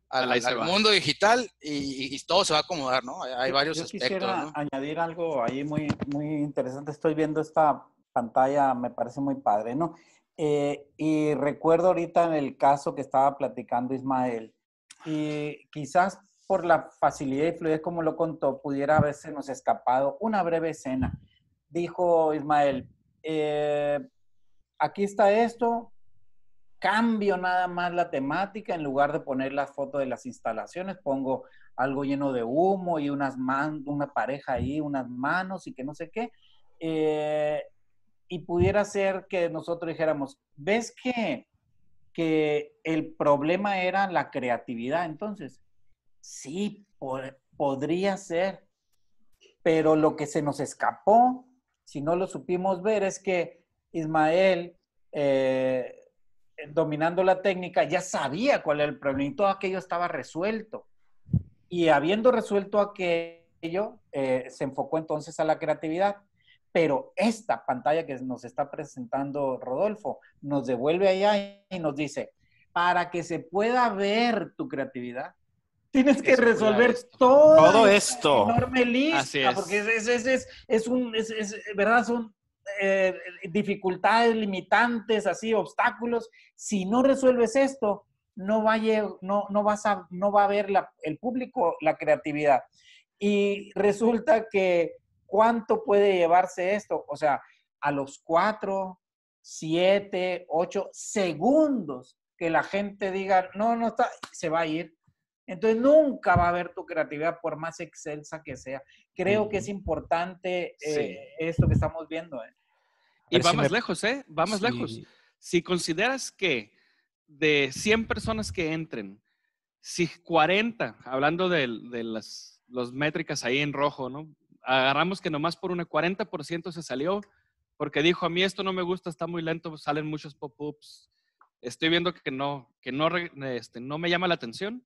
al, mundo digital y, todo se va a acomodar, ¿no? Hay, varios yo aspectos. Quisiera añadir algo ahí muy, muy interesante. Estoy viendo esta pantalla, me parece muy padre, ¿no? Eh, y recuerdo ahorita en el caso que estaba platicando Ismael, y quizás por la facilidad y fluidez como lo contó, pudiera haberse nos escapado una breve escena dijo Ismael, eh, aquí está esto, cambio nada más la temática, en lugar de poner la foto de las instalaciones, pongo algo lleno de humo y unas man una pareja ahí, unas manos y que no sé qué. Eh, y pudiera ser que nosotros dijéramos, ¿ves que, que el problema era la creatividad? Entonces, sí, podría ser, pero lo que se nos escapó si no lo supimos ver, es que Ismael, eh, dominando la técnica, ya sabía cuál era el problema y todo aquello estaba resuelto. Y habiendo resuelto aquello, eh, se enfocó entonces a la creatividad. Pero esta pantalla que nos está presentando Rodolfo nos devuelve allá y nos dice, para que se pueda ver tu creatividad, Tienes que resolver todo, todo esto. Enorme lista, porque es, es, es, un, ¿verdad? Son eh, dificultades limitantes, así, obstáculos. Si no resuelves esto, no, vaya, no, no, vas a, no va a ver la, el público la creatividad. Y resulta que, ¿cuánto puede llevarse esto? O sea, a los cuatro, siete, ocho segundos que la gente diga, no, no está, se va a ir entonces nunca va a haber tu creatividad por más excelsa que sea. Creo que es importante eh, esto que estamos viendo. ¿eh? Y va más lejos, ¿eh? Va más lejos. Si consideras que de 100 personas que entren, si 40, hablando de, las métricas ahí en rojo, ¿no? Agarramos que nomás por una 40% se salió porque dijo, a mí esto no me gusta, está muy lento, salen muchos pop-ups, estoy viendo que no, que no, este, no me llama la atención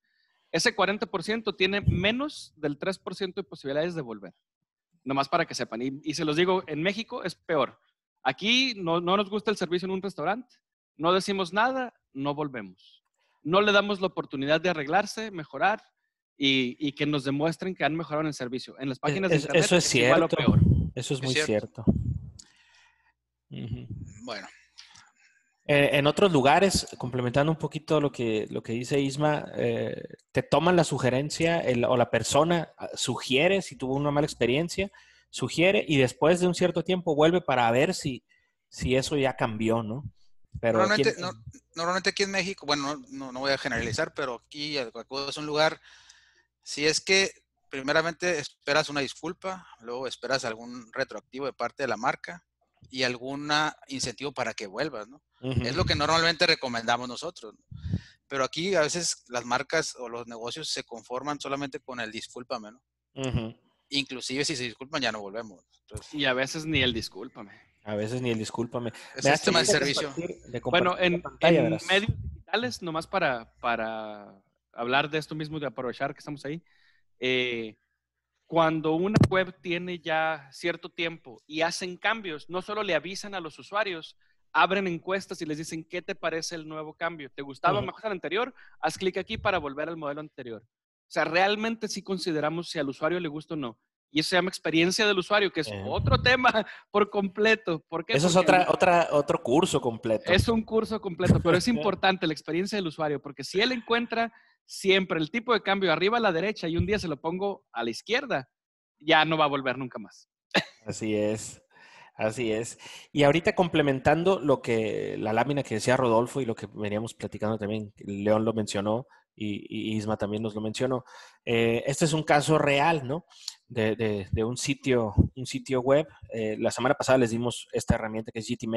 ese 40% tiene menos del 3% de posibilidades de volver. Nomás para que sepan. Y, se los digo, en México es peor. Aquí no, nos gusta el servicio en un restaurante, no decimos nada, no volvemos. No le damos la oportunidad de arreglarse, mejorar y, que nos demuestren que han mejorado en el servicio. En las páginas de internet eso es, cierto. peor. Eso es muy cierto. Bueno, eh, en otros lugares, complementando un poquito lo que, lo que dice Isma, eh, te toman la sugerencia o la persona ah, sugiere si tuvo una mala experiencia, sugiere y después de un cierto tiempo vuelve para ver si, si eso ya cambió, ¿no? Pero normalmente, aquí en, normalmente aquí en México, bueno, no, no, voy a generalizar, pero aquí es un lugar, si es que primeramente esperas una disculpa, luego esperas algún retroactivo de parte de la marca y algún incentivo para que vuelvas, ¿no? Es lo que normalmente recomendamos nosotros. Pero aquí a veces las marcas o los negocios se conforman solamente con el discúlpame, ¿no? Inclusive si se disculpan ya no volvemos. y a veces ni el discúlpame. A veces ni el discúlpame. Es el tema de servicio. bueno, en, medios digitales, nomás para, para hablar de esto mismo, de aprovechar que estamos ahí, eh, cuando una web tiene ya cierto tiempo y hacen cambios, no solo le avisan a los usuarios, abren encuestas y les dicen, ¿qué te parece el nuevo cambio? ¿Te gustaba mejor el anterior? Haz clic aquí para volver al modelo anterior. O sea, realmente sí consideramos si al usuario le gusta o no. Y eso se llama experiencia del usuario, que es otro tema por completo. ¿Por Eso es otra, otra, otro curso completo. Es un curso completo, pero es importante la experiencia del usuario, porque si él encuentra siempre el tipo de cambio arriba a la derecha y un día se lo pongo a la izquierda, ya no va a volver nunca más. Así es. Así es. Y ahorita complementando lo que la lámina que decía Rodolfo y lo que veníamos platicando también, León lo mencionó y, Isma también nos lo mencionó. Eh, este es un caso real, ¿no? De, un, sitio, un sitio web. Eh, la semana pasada les dimos esta herramienta que es GT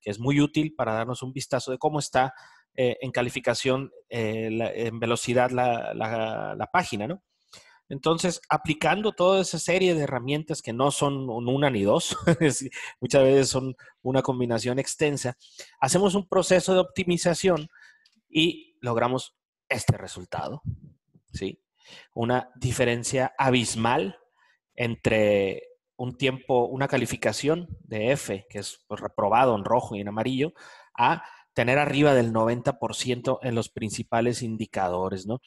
que es muy útil para darnos un vistazo de cómo está eh, en calificación, en velocidad la, la página, ¿no? Entonces, aplicando toda esa serie de herramientas que no son una ni dos, muchas veces son una combinación extensa, hacemos un proceso de optimización y logramos este resultado. ¿sí? Una diferencia abismal entre un tiempo, una calificación de F, que es pues, reprobado en rojo y en amarillo, a tener arriba del 90% en los principales indicadores, ¿no?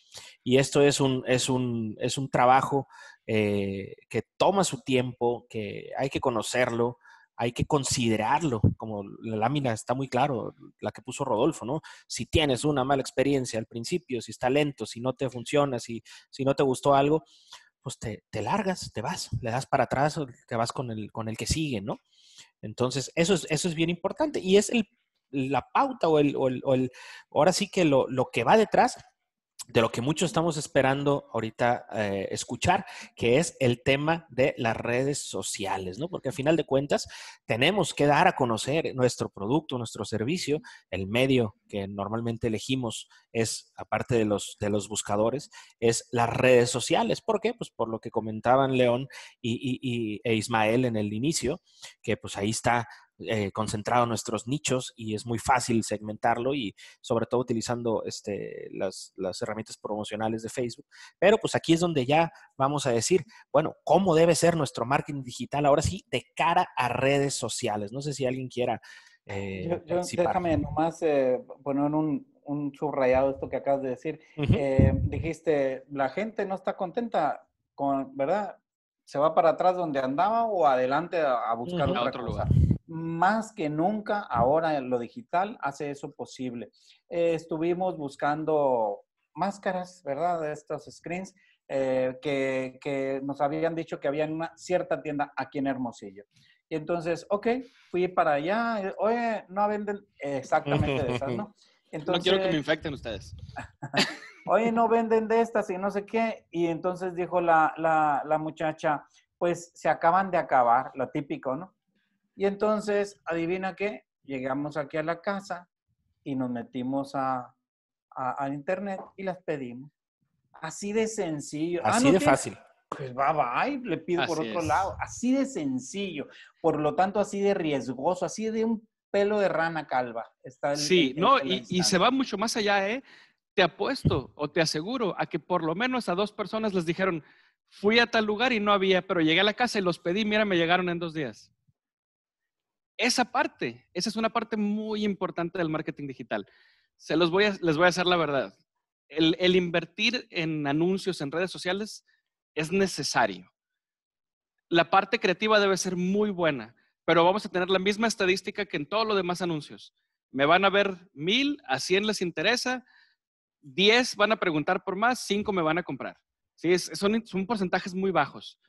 Y esto es un, es un, es un trabajo eh, que toma su tiempo, que hay que conocerlo, hay que considerarlo, como la lámina está muy claro, la que puso Rodolfo, ¿no? Si tienes una mala experiencia al principio, si está lento, si no te funciona, si, si no te gustó algo, pues te, te largas, te vas, le das para atrás, te vas con el, con el que sigue, ¿no? Entonces, eso es, eso es bien importante y es el la pauta o el, o el, ahora sí que lo, lo, que va detrás de lo que muchos estamos esperando ahorita eh, escuchar, que es el tema de las redes sociales, ¿no? Porque al final de cuentas tenemos que dar a conocer nuestro producto, nuestro servicio, el medio que normalmente elegimos es, aparte de los, de los buscadores, es las redes sociales. ¿Por qué? Pues por lo que comentaban León y, y, e Ismael en el inicio, que pues ahí está eh, concentrado nuestros nichos y es muy fácil segmentarlo y sobre todo utilizando este, las, herramientas promocionales de Facebook. Pero pues aquí es donde ya vamos a decir, bueno, ¿cómo debe ser nuestro marketing digital ahora sí de cara a redes sociales? No sé si alguien quiera... Eh, déjame nomás eh, poner un, un subrayado esto que acabas de decir. Eh, dijiste, la gente no está contenta con, ¿verdad? Se va para atrás donde andaba o adelante a, buscar otro lugar más que nunca ahora lo digital hace eso posible. Eh, estuvimos buscando máscaras, ¿verdad? De estos screens eh, que, nos habían dicho que había en una cierta tienda aquí en Hermosillo. Y entonces, ok, fui para allá. Eh, oye, no venden exactamente de esas, ¿no? Entonces, no quiero que me infecten ustedes. Oye, no venden de estas y no sé qué. Y entonces dijo la, la, la muchacha, pues se acaban de acabar, lo típico, ¿no? Y entonces, adivina qué, llegamos aquí a la casa y nos metimos a, a, internet y las pedimos. Así de sencillo. Ah, Así de fácil. Pues va, va, y le pido por otro lado. Así de sencillo. Por lo tanto, así de riesgoso, así de un pelo de rana calva. Está sí, no, y, y, se va mucho más allá, ¿eh? Te apuesto o te aseguro a que por lo menos a dos personas les dijeron, fui a tal lugar y no había, pero llegué a la casa y los pedí, mira, me llegaron en dos días esa parte, esa es una parte muy importante del marketing digital. Se los voy a, les voy a hacer la verdad. El, invertir en anuncios en redes sociales es necesario. La parte creativa debe ser muy buena, pero vamos a tener la misma estadística que en todos los demás anuncios. Me van a ver mil, a cien les interesa, diez van a preguntar por más, cinco me van a comprar. Sí, son, son porcentajes muy bajos.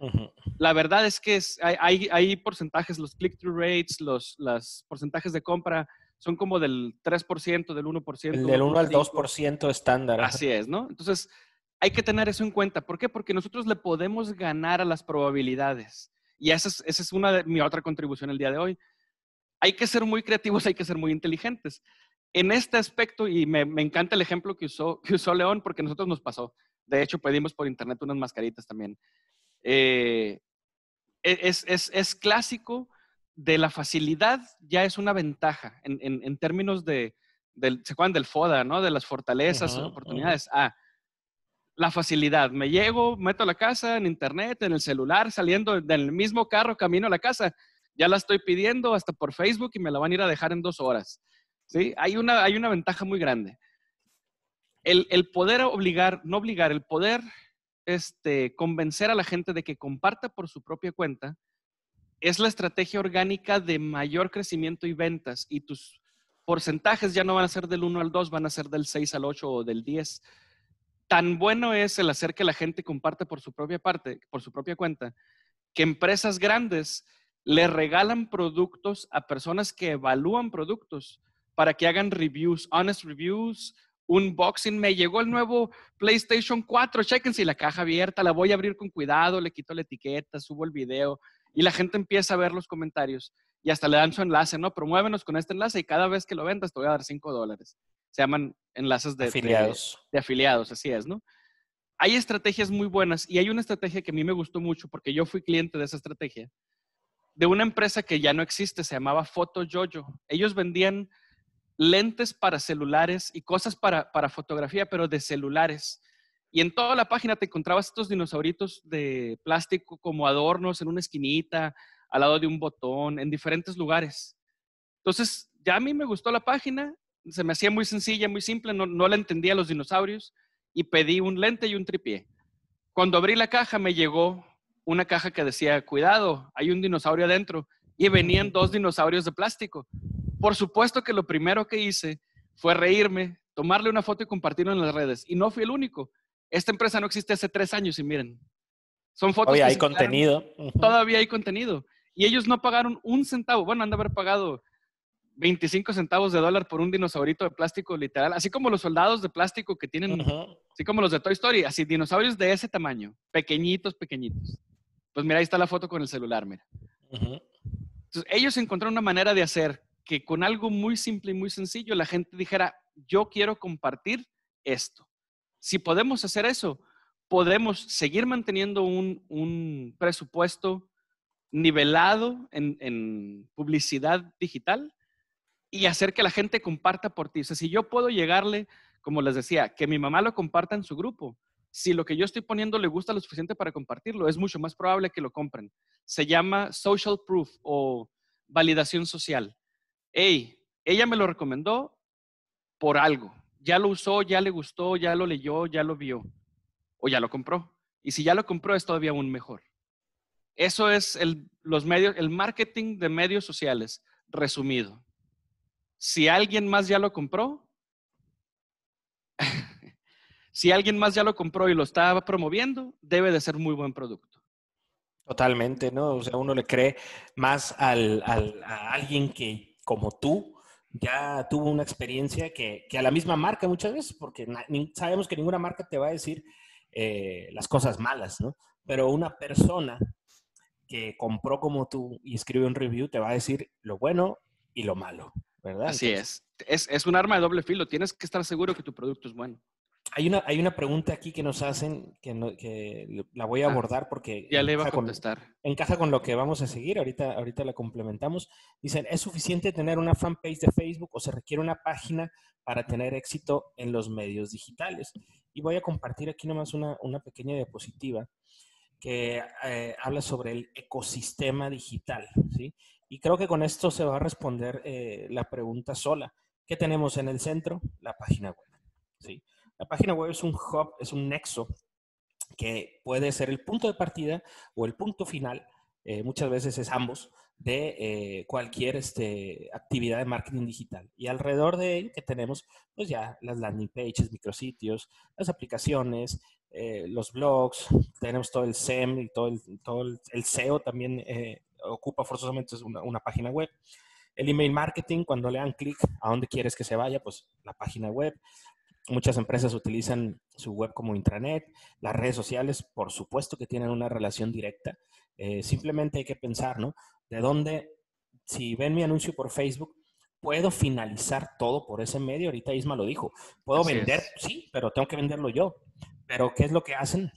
La verdad es que hay, hay, porcentajes, los click-through rates, los porcentajes de compra son como del 3%, del 1%. del 1 al 2% estándar. Así es, ¿no? Entonces, hay que tener eso en cuenta. ¿Por qué? Porque nosotros le podemos ganar a las probabilidades. Y esa es, esa es una de mi otra contribución el día de hoy. Hay que ser muy creativos, hay que ser muy inteligentes. En este aspecto, y me, me encanta el ejemplo que usó, que usó León, porque a nosotros nos pasó. De hecho, pedimos por internet unas mascaritas también. Eh, e-, es, es, es, clásico de la facilidad, ya es una ventaja en, en, términos de, del, se juegan del FODA, ¿no? De las fortalezas, oportunidades. Ah, la facilidad. Me llego, meto a la casa en internet, en el celular, saliendo del mismo carro, camino a la casa. Ya la estoy pidiendo hasta por Facebook y me la van a ir a dejar en dos horas. ¿Sí? Hay una, hay una ventaja muy grande el, poder obligar, no obligar, el poder este, convencer a la gente de que comparta por su propia cuenta es la estrategia orgánica de mayor crecimiento y ventas. Y tus porcentajes ya no van a ser del 1 al 2, van a ser del 6 al 8 o del 10. tan bueno es el hacer que la gente comparte por su propia parte, por su propia cuenta, que empresas grandes le regalan productos a personas que evalúan productos para que hagan reviews, honest reviews, unboxing. Me llegó el nuevo PlayStation 4, chequense la caja abierta, la voy a abrir con cuidado, le quito la etiqueta, subo el video y la gente empieza a ver los comentarios y hasta le dan su enlace, ¿no? Promuévenos con este enlace y cada vez que lo vendas te voy a dar 5 dólares se llaman enlaces de afiliados. De, afiliados, así es, ¿no? Hay estrategias muy buenas y hay una estrategia que a mí me gustó mucho porque yo fui cliente de esa estrategia, de una empresa que ya no existe, se llamaba Photo Jojo. Ellos vendían lentes para celulares y cosas para, para fotografía, pero de celulares. Y en toda la página te encontrabas estos dinosauritos de plástico como adornos en una esquinita, al lado de un botón, en diferentes lugares. Entonces, ya a mí me gustó la página se me hacía muy sencilla, muy simple, no, no la entendía los dinosaurios y pedí un lente y un tripié. Cuando abrí la caja me llegó una caja que decía, cuidado, hay un dinosaurio adentro y venían dos dinosaurios de plástico. Por supuesto que lo primero que hice fue reírme, tomarle una foto y compartirlo en las redes. Y no fui el único. Esta empresa no existe hace tres años y miren, son fotos. Todavía hay contenido. Todavía hay contenido. Y ellos no pagaron un centavo. Bueno, han de haber pagado 25 centavos de dólar por un dinosaurito de plástico literal, así como los soldados de plástico que tienen, así como los de Toy Story, así dinosaurios de ese tamaño, pequeñitos, pequeñitos. Pues mira, ahí está la foto con el celular, mira. Entonces, ellos encontraron una manera de hacer que con algo muy simple y muy sencillo la gente dijera, yo quiero compartir esto. Si podemos hacer eso, podemos seguir manteniendo un, presupuesto nivelado en publicidad digital, y hacer que la gente comparta por ti. O sea, si yo puedo llegarle, como les decía, que mi mamá lo comparta en su grupo, si lo que yo estoy poniendo le gusta lo suficiente para compartirlo, es mucho más probable que lo compren. Se llama social proof o validación social. Hey, ella me lo recomendó por algo. Ya lo usó, ya le gustó, ya lo leyó, ya lo vio o ya lo compró. Y si ya lo compró es todavía aún mejor. Eso es el, los medios, el marketing de medios sociales resumido si alguien más ya lo compró, si alguien más ya lo compró y lo está promoviendo, debe de ser muy buen producto. Totalmente, ¿no? O sea, uno le cree más al, a alguien que, como tú, ya tuvo una experiencia que, a la misma marca muchas veces, porque sabemos que ninguna marca te va a decir eh, las cosas malas, ¿no? Pero una persona que compró como tú y escribe un review te va a decir lo bueno y lo malo. ¿verdad? Así es. es. un arma de doble filo. Tienes que estar seguro que tu producto es bueno. Hay una, hay una pregunta aquí que nos hacen que, que la voy a ah, abordar porque ya le iba a contestar. encaja con lo que vamos a seguir. Ahorita, ahorita la complementamos. Dicen, ¿es suficiente tener una fanpage de Facebook o se requiere una página para tener éxito en los medios digitales? Y voy a compartir aquí nomás una, una pequeña diapositiva que eh, habla sobre el ecosistema digital, ¿sí? Y creo que con esto se va a responder eh, la pregunta sola. ¿Qué tenemos en el centro? La página web. ¿sí? La página web es un hub, es un nexo que puede ser el punto de partida o el punto final, eh, muchas veces es ambos, de eh, cualquier este, actividad de marketing digital. Y alrededor de él que tenemos, pues ya las landing pages, micrositios, las aplicaciones, los blogs, tenemos todo el SEM y todo el, todo el, SEO también ocupa forzosamente una, una página web. El email marketing, cuando le dan clic a dónde quieres que se vaya, pues la página web. Muchas empresas utilizan su web como intranet. Las redes sociales, por supuesto que tienen una relación directa. Eh, simplemente hay que pensar, ¿no? De dónde, si ven mi anuncio por Facebook, puedo finalizar todo por ese medio. Ahorita Isma lo dijo. Puedo vender, sí, pero tengo que venderlo yo. Pero ¿qué es lo que hacen?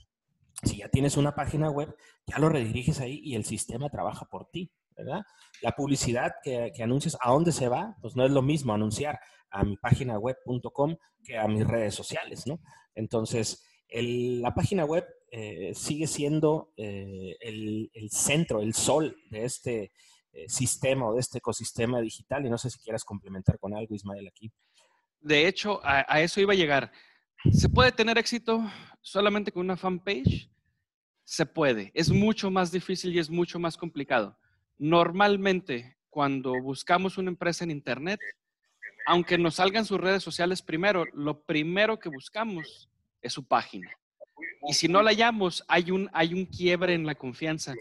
si ya tienes una página web, ya lo rediriges ahí y el sistema trabaja por ti, ¿verdad? La publicidad que, que anuncias, ¿a dónde se va? Pues no es lo mismo anunciar a mi página web.com que a mis redes sociales, ¿no? Entonces, la página web eh, sigue siendo eh, el, centro, el sol de este eh, sistema o de este ecosistema digital. Y no sé si quieras complementar con algo, Ismael, aquí. De hecho, a eso iba a llegar. ¿Se puede tener éxito solamente con una fanpage? Se puede. Es mucho más difícil y es mucho más complicado. Normalmente, cuando buscamos una empresa en Internet, aunque nos salgan sus redes sociales primero, lo primero que buscamos es su página. Y si no la hallamos, hay un, hay un quiebre en la confianza.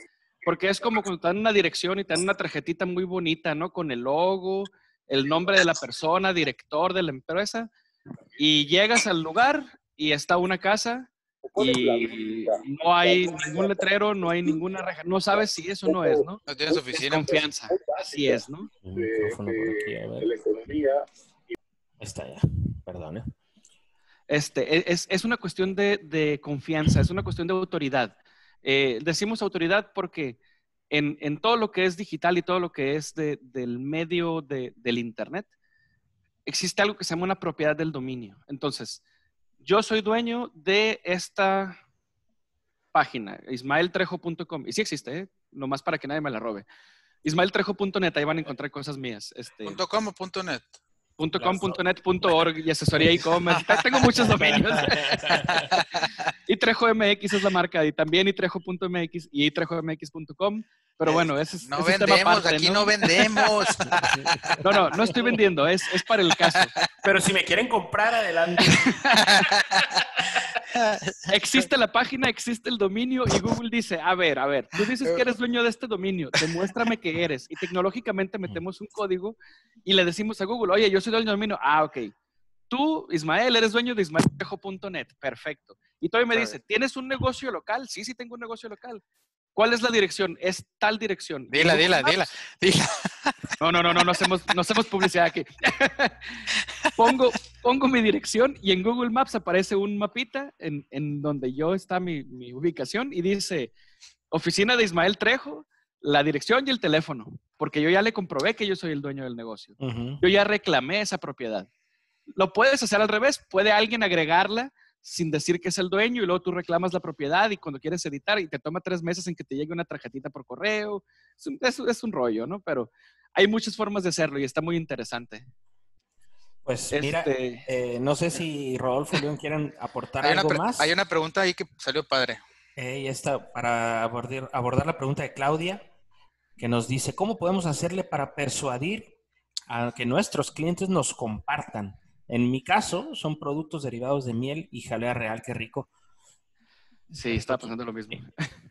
Porque es como cuando te dan una dirección y te dan una tarjetita muy bonita, ¿no? Con el logo, el nombre de la persona, director de la empresa, y llegas al lugar y está una casa y no hay ningún letrero, no hay ninguna reja, no sabes si eso no es, ¿no? No tienes oficina. confianza, así es, ¿no? Un micrófono por aquí, a ver. Está ya, perdón. ¿eh? Este, e, es, es una cuestión de, de, confianza, es una cuestión de autoridad. Eh, decimos autoridad porque en, en, todo lo que es digital y todo lo que es de, del medio de, del Internet, existe algo que se llama una propiedad del dominio. Entonces, yo soy dueño de esta página, ismaeltrejo.com, y sí existe, ¿eh? nomás para que nadie me la robe. Ismaeltrejo.net, ahí van a encontrar cosas mías. Este, .com o .net? .com.net.org y asesoría e-commerce. Tengo muchos dominios. y Trejo MX es la marca y también itrejo.mx y itrejomx.com. Pero bueno, ese es, no ese vendemos, tema aparte, aquí ¿no? no, vendemos. No, no, no estoy vendiendo, es, es para el caso. Pero si me quieren comprar, adelante. Existe la página, existe el dominio y Google dice, a ver, a ver, tú dices que eres dueño de este dominio, demuéstrame que eres. Y tecnológicamente metemos un código y le decimos a Google, oye, yo soy dueño del dominio. Ah, ok. Tú, Ismael, eres dueño de ismaeltejo.net. Perfecto. Y todavía me dice, ¿tienes un negocio local? Sí, sí tengo un negocio local. ¿Cuál es la dirección? Es tal dirección. Dila, dila, dila, dila. No, no, no, no, no hacemos, no hacemos publicidad aquí. pongo, pongo mi dirección y en Google Maps aparece un mapita en, en donde yo está mi, mi ubicación y dice oficina de Ismael Trejo, la dirección y el teléfono, porque yo ya le comprobé que yo soy el dueño del negocio. Yo ya reclamé esa propiedad. Lo puedes hacer al revés, puede alguien agregarla sin decir que es el dueño y luego tú reclamas la propiedad y cuando quieres editar y te toma tres meses en que te llegue una tarjetita por correo. Es un, es- es un rollo, ¿no? Pero hay muchas formas de hacerlo y está muy interesante. Pues mira, Este- eh, no sé si Rodolfo y León quieren aportar Hay una, algo más. hay una pregunta ahí que salió padre. Eh, y esta, para abordar, abordar la pregunta de Claudia, que nos dice, ¿cómo podemos hacerle para persuadir a que nuestros clientes nos compartan? En mi caso, son productos derivados de miel y jalea real, qué rico. Sí, está pasando lo mismo.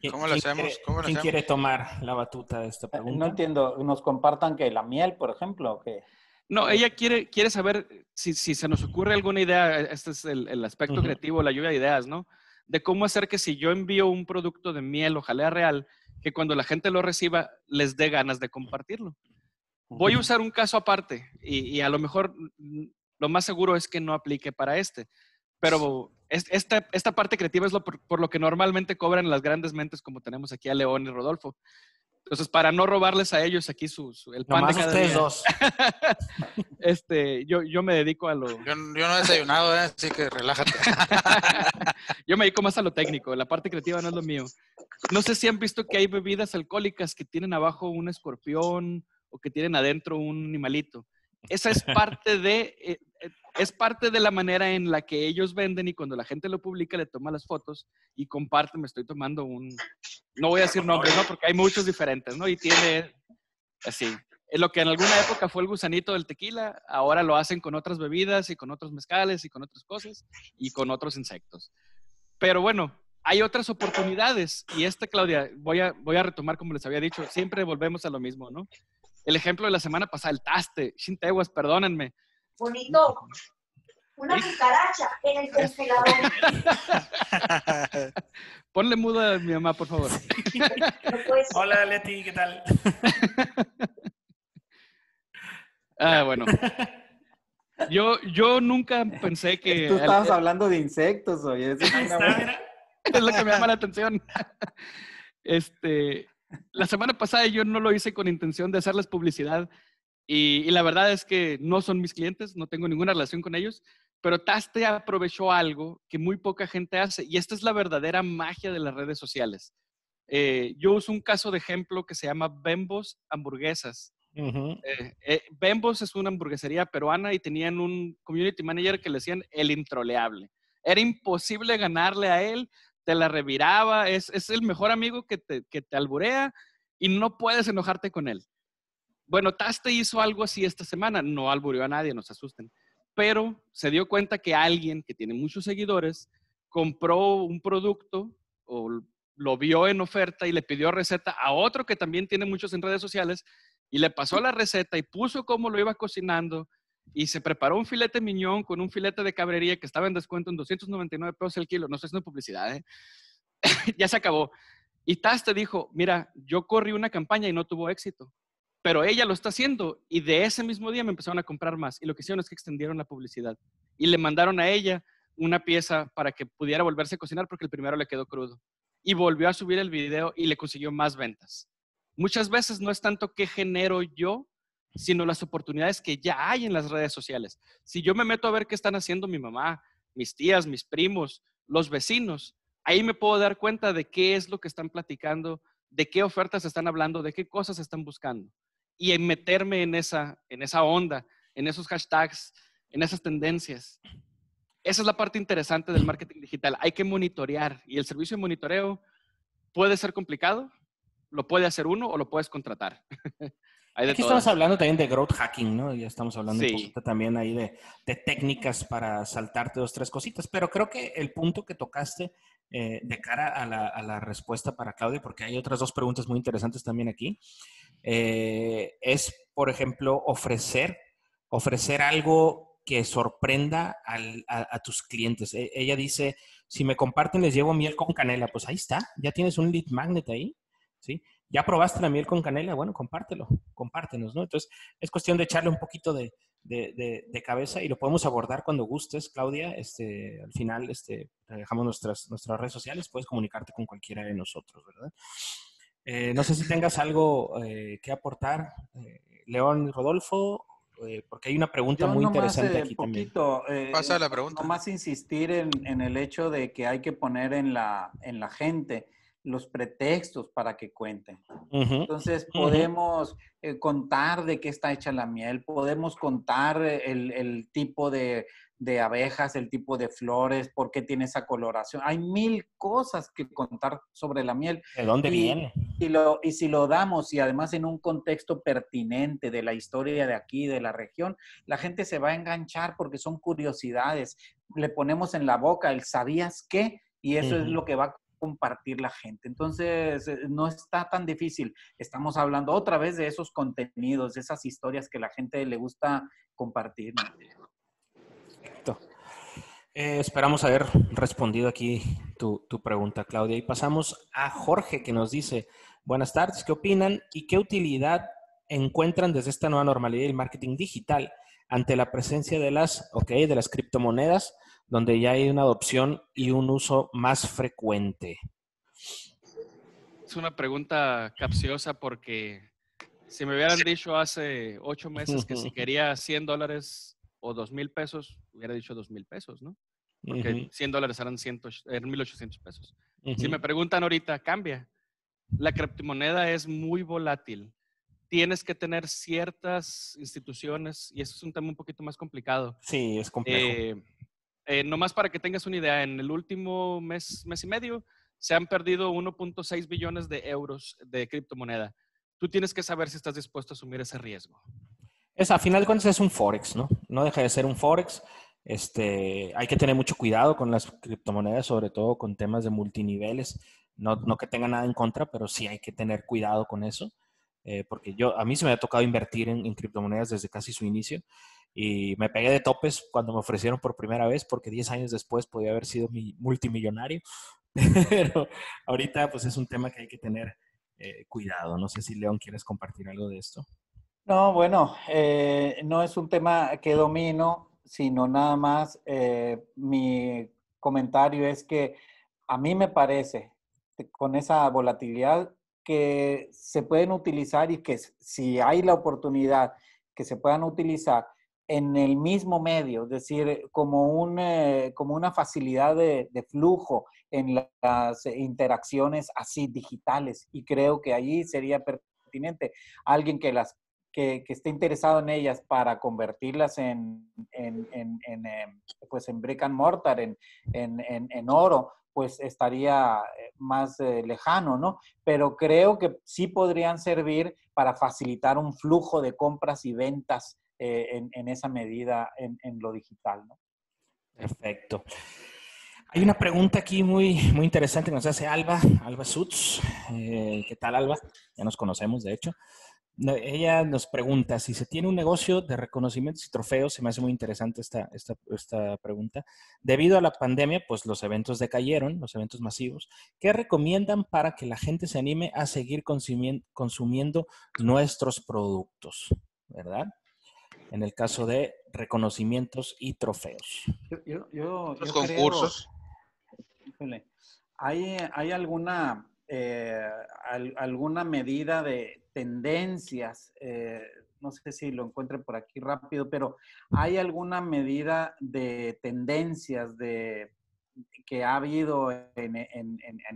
¿Quién- ¿Cómo lo hacemos? quiere- ¿Cómo lo ¿Quién hacemos? quiere tomar la batuta de esta No entiendo, nos compartan que la miel, por ejemplo, o que No, ella quiere, quiere saber si, si se nos ocurre alguna idea, este es el, el aspecto creativo, la lluvia de ideas, ¿no? De cómo hacer que si yo envío un producto de miel o jalea real, que cuando la gente lo reciba les dé ganas de compartirlo. Voy a usar un caso aparte y, y a lo mejor lo más seguro es que no aplique para este, pero es- esta, esta parte creativa es lo por, por lo que normalmente cobran las grandes mentes como tenemos aquí a León y Rodolfo. Entonces, para no robarles a ellos aquí su, su- el pan Nomás de cada ustedes día, dos. este, yo, yo me dedico a lo, Yo, yo no he desayunado, ¿eh? así que relájate. yo me dedico más a lo técnico, la parte creativa no es lo mío. No sé si han visto que hay bebidas alcohólicas que tienen abajo un escorpión o que tienen adentro un animalito. Esa es parte de, eh, eh, es parte de la manera en la que ellos venden y cuando la gente lo publica le toma las fotos y comparte, me estoy tomando un, no voy a decir nombres, ¿no? Porque hay muchos diferentes, ¿no? Y tiene, así, lo que en alguna época fue el gusanito del tequila, ahora lo hacen con otras bebidas y con otros mezcales y con otras cosas y con otros insectos. Pero bueno, hay otras oportunidades y esta, Claudia, voy a, voy a retomar como les había dicho, siempre volvemos a lo mismo, ¿no? El ejemplo de la semana pasada, el taste, Shinteguas, perdónenme. Bonito. Una cucaracha en el congelador. Ponle muda a mi mamá, por favor. Hola, Leti, ¿qué tal? Ah, bueno. Yo, yo nunca pensé que... tú estabas hablando de insectos, oye. eso es una es lo que me llama la atención. Este, la semana pasada yo no lo hice con intención de hacerles publicidad y, y la verdad es que no son mis clientes, no tengo ninguna relación con ellos, pero Taste aprovechó algo que muy poca gente hace y esta es la verdadera magia de las redes sociales. Eh, yo uso un caso de ejemplo que se llama Bembos Hamburguesas. Eh, eh, Bembos es una hamburguesería peruana y tenían un community manager que le decían el introleable. Era imposible ganarle a él, te la reviraba, es, es el mejor amigo que te, que te alburea y no puedes enojarte con él. Bueno, Taste hizo algo así esta semana, no albureó a nadie, no se asusten, pero se dio cuenta que alguien que tiene muchos seguidores compró un producto o lo vio en oferta y le pidió receta a otro que también tiene muchos en redes sociales y le pasó la receta y puso cómo lo iba cocinando y se preparó un filete miñón con un filete de cabrería que estaba en descuento en 299 pesos el kilo. No sé si es publicidad, ¿eh? ya se acabó. Y Taz dijo, mira, yo corrí una campaña y no tuvo éxito, pero ella lo está haciendo y de ese mismo día me empezaron a comprar más y lo que hicieron es que extendieron la publicidad y le mandaron a ella una pieza para que pudiera volverse a cocinar porque el primero le quedó crudo y volvió a subir el video y le consiguió más ventas. Muchas veces no es tanto qué genero yo, sino las oportunidades que ya hay en las redes sociales. Si yo me meto a ver qué están haciendo mi mamá, mis tías, mis primos, los vecinos, ahí me puedo dar cuenta de qué es lo que están platicando, de qué ofertas están hablando, de qué cosas están buscando. Y en meterme en esa, en esa onda, en esos hashtags, en esas tendencias. Esa es la parte interesante del marketing digital. Hay que monitorear y el servicio de monitoreo puede ser complicado, lo puede hacer uno o lo puedes contratar. Aquí estamos hablando también de growth hacking, ¿no? Ya estamos hablando un poquito también ahí de, técnicas para saltarte dos, tres cositas, pero creo que el punto que tocaste eh, de cara a la, respuesta para Claudia, porque hay otras dos preguntas muy interesantes también aquí, eh, es, por ejemplo, ofrecer, ofrecer algo que sorprenda a, tus clientes. E, ella dice, si me comparten, les llevo miel con canela. Pues ahí está, ya tienes un lead magnet ahí, ¿sí? ¿Ya probaste la miel con canela? Bueno, compártelo, compártenos, ¿no? Entonces, es cuestión de echarle un poquito de, cabeza y lo podemos abordar cuando gustes, Claudia. Este, al final, este, dejamos nuestras, nuestras redes sociales, puedes comunicarte con cualquiera de nosotros, ¿verdad? Eh, no sé si tengas algo eh, que aportar, eh, León y Rodolfo, eh, porque hay una pregunta muy interesante aquí poquito, también. Pasa la pregunta. más insistir en, en, el hecho de que hay que poner en la, en la gente los pretextos para que cuenten. Entonces, podemos eh, contar de qué está hecha la miel, podemos contar el, el tipo de, de, abejas, el tipo de flores, por qué tiene esa coloración. Hay mil cosas que contar sobre la miel. ¿De dónde viene? Y, lo, y si lo damos y además en un contexto pertinente de la historia de aquí, de la región, la gente se va a enganchar porque son curiosidades. Le ponemos en la boca el ¿sabías qué? Y eso es lo que va a compartir la gente. Entonces, eh, no está tan difícil. Estamos hablando otra vez de esos contenidos, de esas historias que la gente le gusta compartir. Perfecto. Eh, esperamos haber respondido aquí tu, tu, pregunta, Claudia. Y pasamos a Jorge, que nos dice, buenas tardes, ¿qué opinan y qué utilidad encuentran desde esta nueva normalidad del marketing digital ante la presencia de las, okay, de las criptomonedas donde ya hay una adopción y un uso más frecuente? Es una pregunta capciosa porque si me hubieran dicho hace ocho meses que si quería 100 dólares o 2 mil pesos, hubiera dicho 2 mil pesos, ¿no? Porque 100 dólares eran, 100, eran 1.800 pesos. Si me preguntan ahorita, cambia. La criptomoneda es muy volátil. Tienes que tener ciertas instituciones, y eso es un tema un poquito más complicado. Sí, es complejo. Eh, eh, nomás para que tengas una idea, en el último mes, mes y medio se han perdido 1.6 billones de euros de criptomoneda. Tú tienes que saber si estás dispuesto a asumir ese riesgo. Es, a final de cuentas es un forex, ¿no? No deja de ser un forex. Este, hay que tener mucho cuidado con las criptomonedas, sobre todo con temas de multiniveles. No, no que tenga nada en contra, pero sí hay que tener cuidado con eso. Eh, porque yo, a mí se me ha tocado invertir en, en, criptomonedas desde casi su inicio y me pegué de topes cuando me ofrecieron por primera vez porque 10 años después podía haber sido mi multimillonario. Pero ahorita pues es un tema que hay que tener eh, cuidado. No sé si León quieres compartir algo de esto. No, bueno, eh, no es un tema que domino, sino nada más eh, mi comentario es que a mí me parece con esa volatilidad que se pueden utilizar y que si hay la oportunidad que se puedan utilizar en el mismo medio, es decir, como, un, eh, como una facilidad de, flujo en las interacciones así digitales. Y creo que allí sería pertinente alguien que, las, que, esté interesado en ellas para convertirlas en, en, en, em, pues en brick and mortar, en, en oro, pues estaría eh, más eh, lejano, ¿no? Pero creo que sí podrían servir para facilitar un flujo de compras y ventas eh, en, esa medida en, lo digital. ¿no? Perfecto. Hay una pregunta aquí muy, muy interesante que nos hace Alba, Alba Sutz. Eh, ¿Qué tal, Alba? Ya nos conocemos, de hecho. Ella nos pregunta si se tiene un negocio de reconocimientos y trofeos, se me hace muy interesante esta, esta, pregunta. Debido a la pandemia, pues los eventos decayeron, los eventos masivos. ¿Qué recomiendan para que la gente se anime a seguir consumiendo nuestros productos? ¿Verdad? En el caso de reconocimientos y trofeos. los concursos. ¿hay, ¿Hay alguna eh, alguna medida de tendencias, eh, no sé si lo encuentre por aquí rápido, pero hay alguna medida de tendencias de, que ha habido en,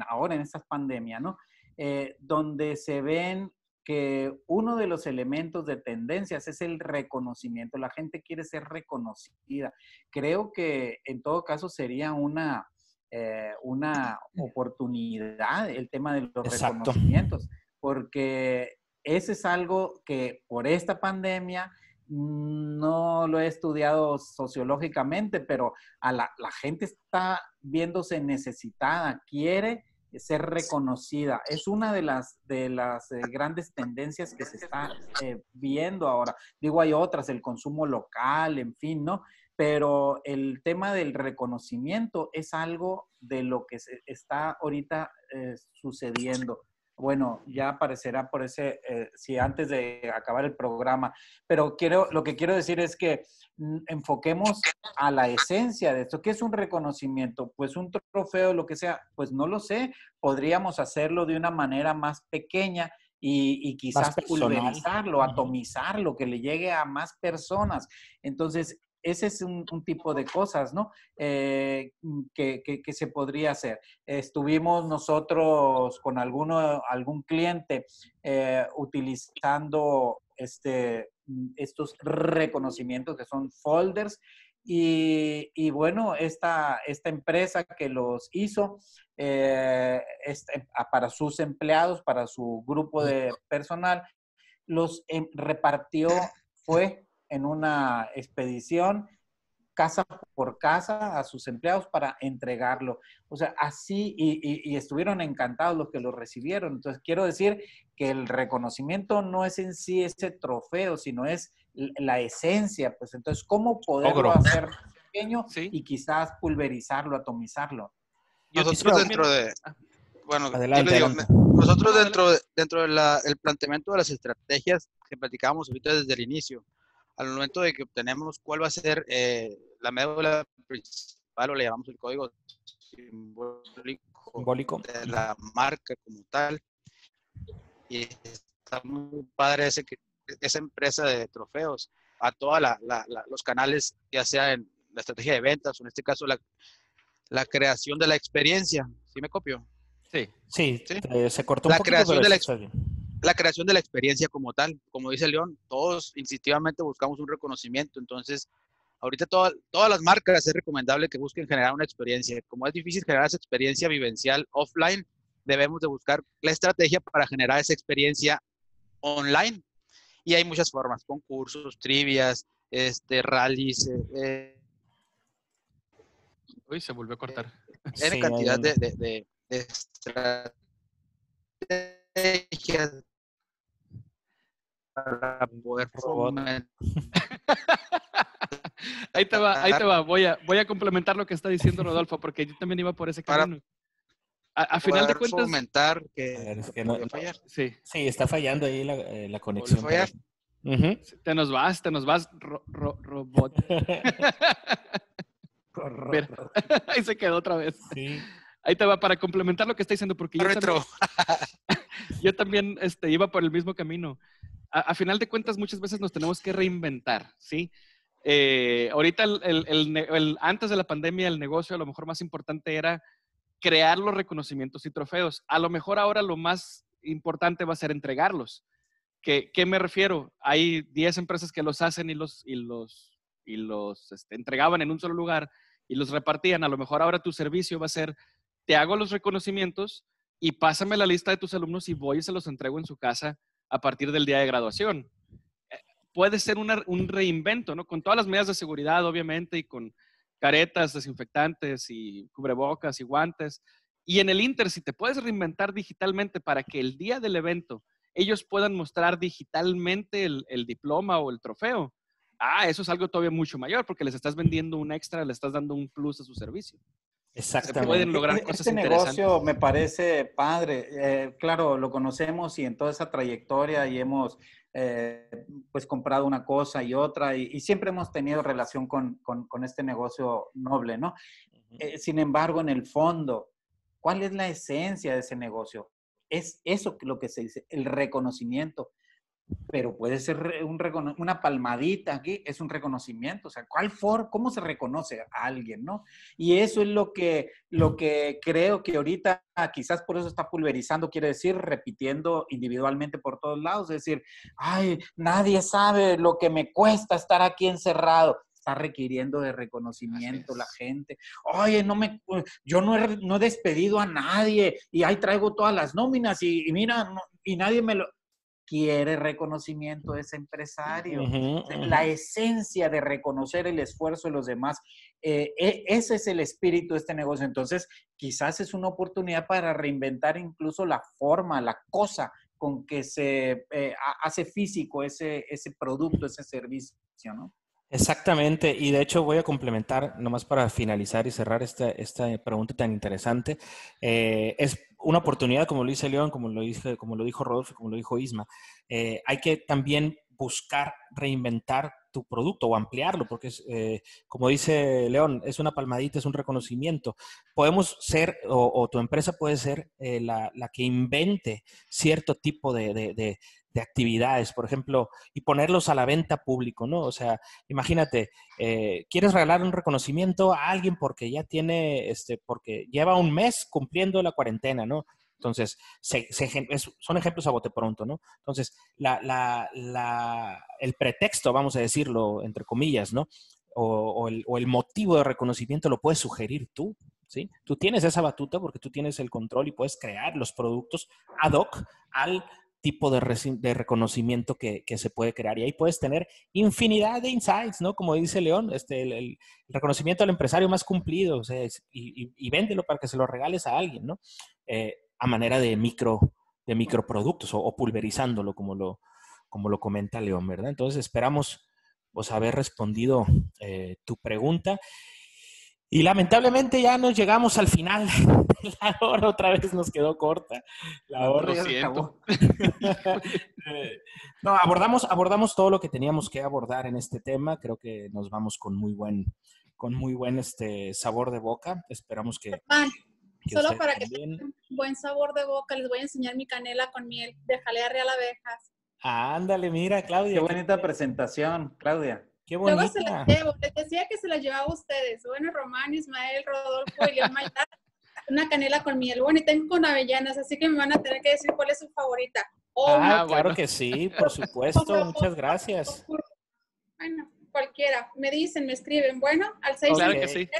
ahora en esta pandemia, ¿no? Eh, donde se ven que uno de los elementos de tendencias es el reconocimiento. La gente quiere ser reconocida. Creo que en todo caso sería una, eh, una oportunidad el tema de los reconocimientos, porque ese es algo que por esta pandemia no lo he estudiado sociológicamente, pero a la, gente está viéndose necesitada, quiere ser reconocida. Es una de las, de las eh, grandes tendencias que se está eh, viendo ahora. Digo, hay otras, el consumo local, en fin, ¿no? pero el tema del reconocimiento es algo de lo que se está ahorita eh, sucediendo. Bueno, ya aparecerá por ese, eh, si antes de acabar el programa, pero quiero, lo que quiero decir es que mm, enfoquemos a la esencia de esto. ¿Qué es un reconocimiento? Pues un trofeo, lo que sea, pues no lo sé. Podríamos hacerlo de una manera más pequeña y, y, quizás pulverizarlo, atomizarlo, que le llegue a más personas. Entonces, ese es un, tipo de cosas, ¿no? Eh, mm, que, se podría hacer. Estuvimos nosotros con alguno, algún cliente eh, utilizando este, mm, estos reconocimientos que son folders y, bueno, esta, esta, empresa que los hizo eh, este, para sus empleados, para su grupo de personal, los em, repartió, fue en una expedición casa por casa a sus empleados para entregarlo. O sea, así, y, estuvieron encantados los que lo recibieron. Entonces, quiero decir que el reconocimiento no es en sí ese trofeo, sino es la esencia. Pues entonces, ¿cómo poderlo hacer pequeño y quizás pulverizarlo, atomizarlo? Nosotros dentro de... Ah. Bueno, nosotros dentro, dentro del planteamiento de las estrategias que platicábamos ahorita desde el inicio, al momento de que obtenemos cuál va a ser eh, la médula principal o le llamamos el código simbólico, de la marca como tal. Y está muy padre ese, esa empresa de trofeos a todos los canales, ya sea en la estrategia de ventas o en este caso la, la creación de la experiencia. ¿Sí me copio? Sí, sí, eh, se cortó un la creación de la experiencia la creación de la experiencia como tal. Como dice León, todos instintivamente buscamos un reconocimiento. Entonces, ahorita todas las marcas es recomendable que busquen generar una experiencia. Como es difícil generar esa experiencia vivencial offline, debemos de buscar la estrategia para generar esa experiencia online. Y hay muchas formas, concursos, trivias, este, rallies. Eh, eh Uy, se volvió a cortar. Hay cantidad de, de, de, de estrategias para poder ahí te va, ahí te va. Voy a, voy a complementar lo que está diciendo Rodolfo, porque yo también iba por ese camino. A, final de cuentas. Fomentar que, Sí. sí, está fallando ahí la, eh, la conexión. Te nos vas, te nos vas, robot. ahí se quedó otra vez. Ahí te va para complementar lo que está diciendo, porque yo también, yo también este, iba por el mismo camino a, final de cuentas muchas veces nos tenemos que reinventar, ¿sí? Eh, ahorita, el, antes de la pandemia, el negocio a lo mejor más importante era crear los reconocimientos y trofeos. A lo mejor ahora lo más importante va a ser entregarlos. ¿Qué, qué me refiero? Hay 10 empresas que los hacen y los, y los, y los este, entregaban en un solo lugar y los repartían. A lo mejor ahora tu servicio va a ser, te hago los reconocimientos y pásame la lista de tus alumnos y voy y se los entrego en su casa a partir del día de graduación. Eh, puede ser un reinvento, ¿no? Con todas las medidas de seguridad, obviamente, y con, caretas, desinfectantes y cubrebocas y guantes. Y en el Inter, si te puedes reinventar digitalmente para que el día del evento ellos puedan mostrar digitalmente el, el diploma o el trofeo, ah, eso es algo todavía mucho mayor porque les estás vendiendo un extra, le estás dando un plus a su servicio. Exactamente. Se pueden lograr cosas Este interesantes. negocio me parece padre. Eh, claro, lo conocemos y en toda esa trayectoria y hemos eh, pues comprado una cosa y otra y, y siempre hemos tenido relación con, con- con este negocio noble, ¿no? Eh, sin embargo, en el fondo, ¿cuál es la esencia de ese negocio? Es eso lo que se dice, el reconocimiento. Pero puede ser un una palmadita aquí, es un reconocimiento. O sea, ¿cuál for, ¿cómo se reconoce a alguien, no? Y eso es lo que, lo que creo que ahorita quizás por eso está pulverizando, quiere decir, repitiendo individualmente por todos lados. Es decir, ay, nadie sabe lo que me cuesta estar aquí encerrado. Está requiriendo de reconocimiento la gente. Oye, no me, yo no he, no he despedido a nadie y ahí traigo todas las nóminas y, y mira, no- y nadie me lo... Quiere reconocimiento ese empresario Ujú, ujú. la esencia de reconocer el esfuerzo de los demás. eh, e- ese es el espíritu de este negocio. Entonces, quizás es una oportunidad para reinventar incluso la forma, la cosa con que se eh, ha- hace físico ese, ese producto, ese servicio, ¿no? Exactamente, y de hecho voy a complementar, nomás para finalizar y cerrar esta, esta pregunta tan interesante. Eh, es una oportunidad, como lo dice León, como lo, dice, como lo dijo Rodolfo, como lo dijo Isma. eh, hay que también buscar reinventar tu producto o ampliarlo, porque es, eh, como dice León, es una palmadita, es un reconocimiento. Podemos ser, o, tu empresa puede ser eh, la, la que invente cierto tipo de- de actividades, por ejemplo, y ponerlos a la venta público, ¿no? O sea, imagínate, eh, quieres regalar un reconocimiento a alguien porque ya tiene, este, porque lleva un mes cumpliendo la cuarentena, ¿no? Entonces, son ejemplos a bote pronto, ¿no? Entonces, la, la- la- el pretexto, vamos a decirlo, entre comillas, ¿no? O, o el, o el motivo de reconocimiento lo puedes sugerir tú, ¿sí? Tú tienes esa batuta porque tú tienes el control y puedes crear los productos ad hoc al tipo de, reconocimiento que, se puede crear. Y ahí puedes tener infinidad de insights, ¿no? Como dice León, este, el, reconocimiento al empresario más cumplido, o sea, es- y véndelo para que se lo regales a alguien, ¿no? Eh, a manera de micro, de microproductos o, o pulverizándolo, como lo, como lo comenta León, ¿verdad? Entonces esperamos pues, haber respondido eh, tu pregunta. Y lamentablemente ya nos llegamos al final. La hora otra vez nos quedó corta. La hora ya siento. acabó. Eh, no, abordamos, abordamos todo lo que teníamos que abordar en este tema. Creo que nos vamos con muy buen, con muy buen este sabor de boca. Esperamos que, que solo para que tengan un buen sabor de boca, les voy a enseñar mi canela con miel de jalea real abejas. Ándale, mira, Claudia. Qué bonita presentación, Claudia. Qué Luego se las llevo. Les decía que se las llevaba a ustedes. Bueno, Román, Ismael, Rodolfo y León. Una canela con miel. Bueno, y tengo con avellanas, así que me van a tener que decir cuál es su favorita. O Ah, claro bueno. que sí, por supuesto. Muchas gracias. Bueno, cualquiera. Me dicen, me escriben. Bueno, al Claro 6 que sí.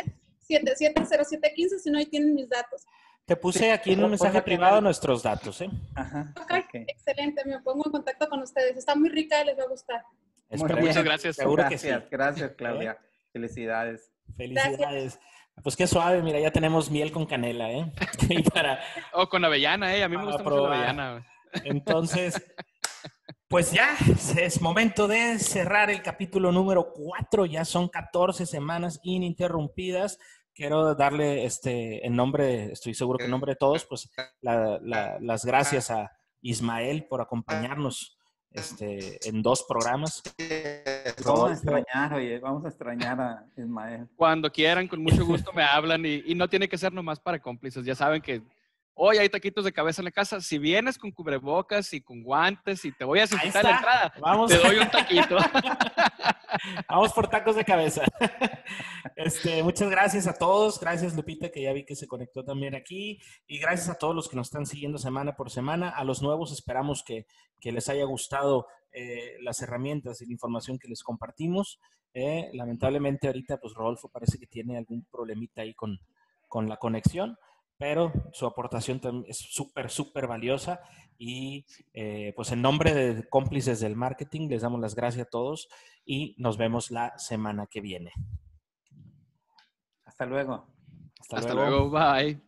770715 si no ahí tienen mis datos. Te puse aquí en un mensaje privado nuestros datos, ¿eh? Ajá. Excelente. Me pongo en contacto con ustedes. Está muy rica y les va a gustar. Muy Esperemos. bien. Muchas gracias. Seguro que gracias, sí. gracias, Claudia. Felicidades. Felicidades. Pues qué suave, mira, ya tenemos miel con canela, ¿eh? Y para, O con avellana, ¿eh? A mí me gusta mucho la avellana. Entonces, pues ya es momento de cerrar el capítulo número 4. Ya son 14 semanas ininterrumpidas. Quiero darle, este, en nombre, estoy seguro que en nombre de todos, pues la- la- las gracias a Ismael por acompañarnos este, en dos programas. Vamos a extrañar, oye, vamos a extrañar a Ismael. Cuando quieran, con mucho gusto me hablan y, y no tiene que ser nomás para cómplices. Ya saben que hoy hay taquitos de cabeza en la casa. Si vienes con cubrebocas y con guantes y te voy a desinfectar la entrada, Vamos. te doy un taquito. Vamos por tacos de cabeza. Este, muchas gracias a todos. Gracias, Lupita, que ya vi que se conectó también aquí. Y gracias a todos los que nos están siguiendo semana por semana. A los nuevos, esperamos que, que les haya gustado eh, las herramientas y la información que les compartimos. Eh, lamentablemente, ahorita, pues Rodolfo parece que tiene algún problemita ahí con, con la conexión, pero su aportación también es súper, súper valiosa. Y eh, pues en nombre de cómplices del marketing, les damos las gracias a todos y nos vemos la semana que viene. Hasta luego. Hasta, luego. Bye.